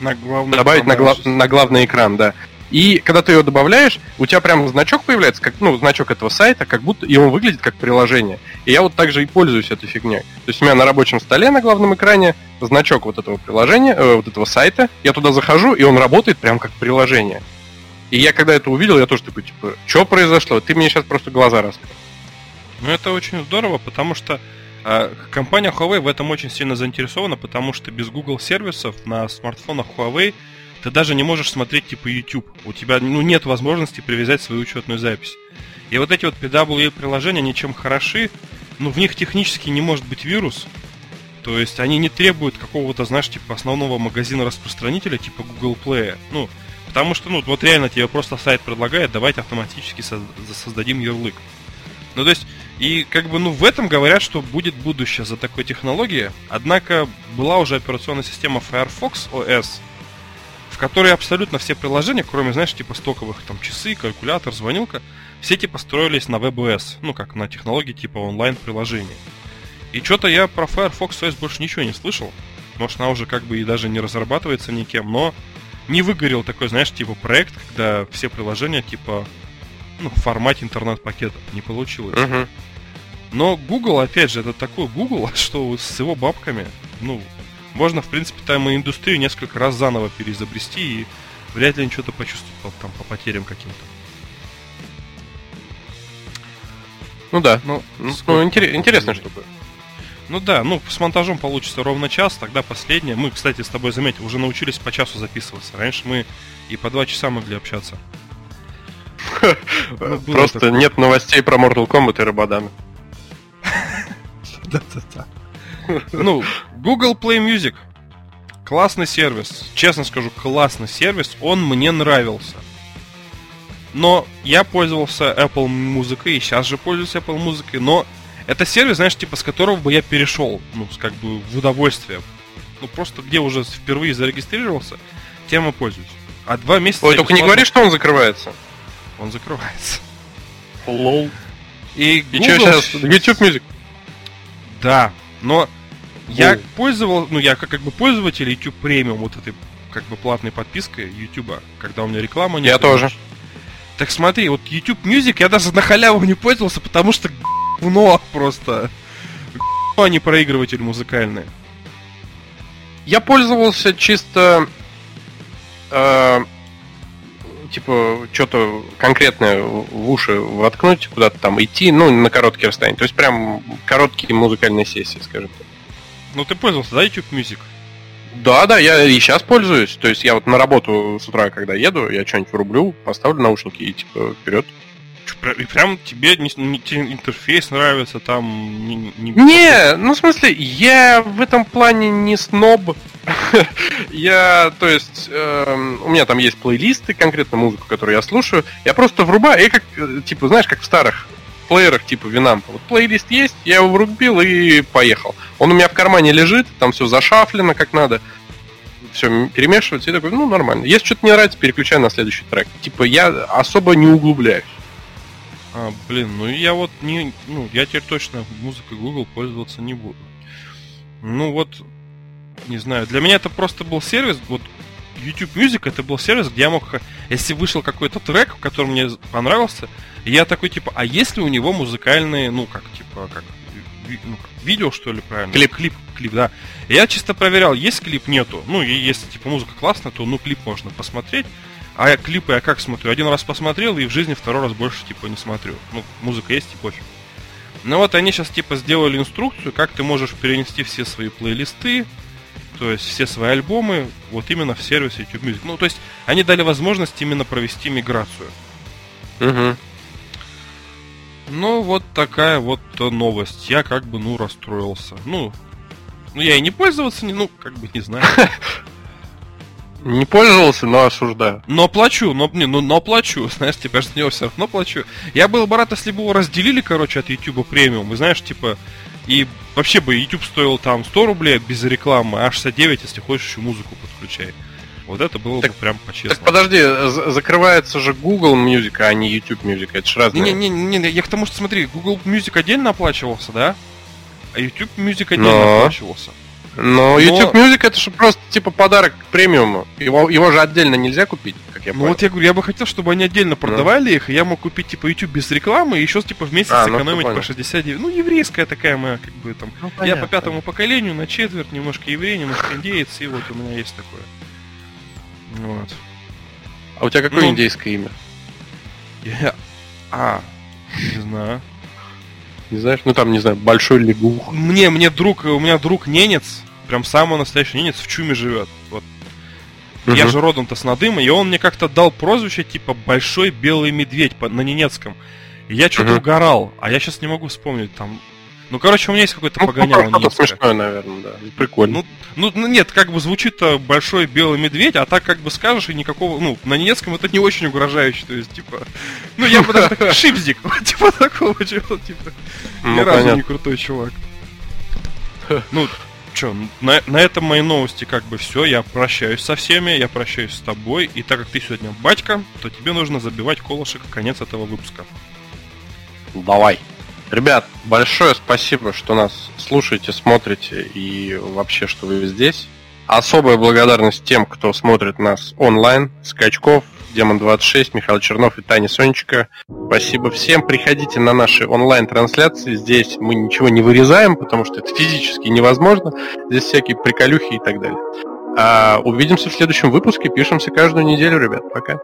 S2: На главный
S1: Добавить на,
S2: экран,
S1: гла-
S2: да,
S1: на главный экран, да. И когда ты ее добавляешь, у тебя прям значок появляется, как, ну, значок этого сайта, как будто, и он выглядит как приложение. И я вот так же и пользуюсь этой фигней. То есть у меня на рабочем столе на главном экране значок вот этого приложения, э, вот этого сайта. Я туда захожу, и он работает прям как приложение. И я когда это увидел, я тоже такой, типа, что произошло? Ты мне сейчас просто глаза раскрыл.
S2: Ну, это очень здорово, потому что а, компания Huawei в этом очень сильно заинтересована, потому что без Google сервисов на смартфонах Huawei ты даже не можешь смотреть типа YouTube. У тебя ну, нет возможности привязать свою учетную запись. И вот эти вот PWA приложения, они чем хороши, ну, в них технически не может быть вирус. То есть они не требуют какого-то, знаешь, типа основного магазина распространителя, типа Google Play. Ну, потому что, ну, вот реально тебе просто сайт предлагает, давайте автоматически создадим ярлык. Ну, то есть, и как бы, ну, в этом говорят, что будет будущее за такой технологией. Однако была уже операционная система Firefox OS, в которой абсолютно все приложения, кроме, знаешь, типа стоковых там часы, калькулятор, звонилка, все типа строились на WebOS, ну как на технологии типа онлайн-приложений. И что-то я про Firefox OS больше ничего не слышал. Может, она уже как бы и даже не разрабатывается никем, но не выгорел такой, знаешь, типа проект, когда все приложения типа ну, в формате интернет-пакетов не получилось.
S1: Угу.
S2: Но Google, опять же, это такой Google, <laughs> что с его бабками, ну, можно, в принципе, там и индустрию несколько раз заново переизобрести, и вряд ли они что-то почувствуют там по потерям каким-то.
S1: Ну да, ну, ну, ну интерес, интересно, что будет.
S2: Ну да, ну с монтажом получится ровно час, тогда последнее. Мы, кстати, с тобой заметил, уже научились по часу записываться. Раньше мы и по два часа могли общаться.
S1: Ну, Просто нет новостей про Mortal Kombat и Рабадами. <laughs>
S2: Да-да-да. Ну, Google Play Music. Классный сервис. Честно скажу, классный сервис. Он мне нравился. Но я пользовался Apple музыкой, и сейчас же пользуюсь Apple музыкой, но это сервис, знаешь, типа, с которого бы я перешел, ну, как бы в удовольствие. Ну, просто где уже впервые зарегистрировался, тем и пользуюсь. А два месяца...
S1: Ой, только не говори, что он закрывается.
S2: Он закрывается.
S1: Лол.
S2: И,
S1: Google... и что сейчас? YouTube Music?
S2: Да, но я пользовал, ну я как, как бы пользователь YouTube премиум вот этой как бы платной подпиской YouTube, когда у меня реклама
S1: не. Я тоже.
S2: Так смотри, вот YouTube Music я даже на халяву не пользовался, потому что говно просто. а не проигрыватель музыкальный.
S1: Я пользовался чисто э, типа что-то конкретное в уши воткнуть, куда-то там идти, ну, на короткие расстояния. То есть прям короткие музыкальные сессии, скажем так.
S2: Ну ты пользовался, да, YouTube Music?
S1: Да, да, я и сейчас пользуюсь. То есть я вот на работу с утра, когда еду, я что-нибудь врублю, поставлю наушники и типа вперед.
S2: И прям тебе не, не, интерфейс нравится, там
S1: не, не... Не, ну в смысле, я в этом плане не сноб. <laughs> я, то есть, э, у меня там есть плейлисты, конкретно музыку, которую я слушаю. Я просто врубаю, и как, э, типа, знаешь, как в старых плеерах типа Винампа. Вот плейлист есть, я его врубил и поехал. Он у меня в кармане лежит, там все зашафлено как надо. Все перемешивается, и такой, ну, нормально. Если что-то не нравится, переключаю на следующий трек. Типа, я особо не углубляюсь.
S2: А, блин, ну я вот не, ну, я теперь точно музыкой Google пользоваться не буду. Ну вот, не знаю, для меня это просто был сервис, вот YouTube Music это был сервис, где я мог, если вышел какой-то трек, который мне понравился, я такой, типа, а есть ли у него музыкальные, ну, как, типа, как, ну, как видео, что ли, правильно?
S1: Клип.
S2: Клип, клип, да. Я чисто проверял, есть клип, нету. Ну, и если, типа, музыка классная, то, ну, клип можно посмотреть. А я клипы я как смотрю? Один раз посмотрел, и в жизни второй раз больше, типа, не смотрю. Ну, музыка есть, и пофиг. Ну вот они сейчас, типа, сделали инструкцию, как ты можешь перенести все свои плейлисты, то есть все свои альбомы вот именно в сервис YouTube Music. Ну, то есть они дали возможность именно провести миграцию.
S1: Угу.
S2: Ну, вот такая вот новость. Я как бы, ну, расстроился. Ну, ну я и не пользоваться, не, ну, как бы не знаю. <laughs>
S1: Не пользовался, но осуждаю.
S2: Но плачу, но, не, ну, но плачу, <laughs> знаешь, типа, я с него все равно плачу. Я был бы рад, если бы его разделили, короче, от YouTube премиум, и знаешь, типа, и вообще бы YouTube стоил там 100 рублей без рекламы, а 69, если хочешь еще музыку подключай. Вот это было так, бы прям по-честному. Так
S1: подожди, закрывается же Google Music, а не YouTube Music, это же разные.
S2: Не-не-не, я к тому, что смотри, Google Music отдельно оплачивался, да? А YouTube Music отдельно Но... оплачивался.
S1: Но, YouTube Music это же просто типа подарок премиуму. Его, его же отдельно нельзя купить, как я
S2: Ну вот я говорю, я бы хотел, чтобы они отдельно продавали ну. их, и я мог купить типа YouTube без рекламы, и еще типа в месяц а, ну, сэкономить ну, по 69. Ну, еврейская такая моя, как бы там. Ну, я по пятому поколению, на четверть, немножко еврей, немножко индеец, и вот у меня есть такое. Вот.
S1: А у тебя какое ну, индейское имя?
S2: Я... А, не знаю.
S1: Не знаешь? Ну там, не знаю, большой лягух.
S2: Мне, мне друг, у меня друг ненец, прям самый настоящий ненец в Чуме живет. Вот. Угу. Я же родом-то с Надыма, и он мне как-то дал прозвище типа Большой Белый Медведь по, на ненецком. И я что-то угу. угорал, а я сейчас не могу вспомнить там. Ну, короче, у меня есть какой-то
S4: Ну, что-то
S2: немецкое.
S4: смешное, наверное, да. Прикольно.
S2: Ну, ну, ну, нет, как бы звучит-то большой белый медведь, а так как бы скажешь, и никакого, ну, на немецком это не очень угрожающе, то есть, типа, ну, я бы <laughs> даже вот типа <laughs> такого чего, типа, ни
S4: Ну,
S2: разу не крутой чувак. <laughs> Ну, чё, на, на этом мои новости как бы все, я прощаюсь со всеми, я прощаюсь с тобой, и так как ты сегодня батька, то тебе нужно забивать колышек конец этого выпуска.
S4: Давай. Ребят, большое спасибо, что нас слушаете, смотрите и вообще, что вы здесь. Особая благодарность тем, кто смотрит нас онлайн. Скачков, Демон26, Михаил Чернов и Таня Сонечка. Спасибо всем. Приходите на наши онлайн-трансляции. Здесь мы ничего не вырезаем, потому что это физически невозможно. Здесь всякие приколюхи и так далее. А, увидимся в следующем выпуске. Пишемся каждую неделю, ребят. Пока.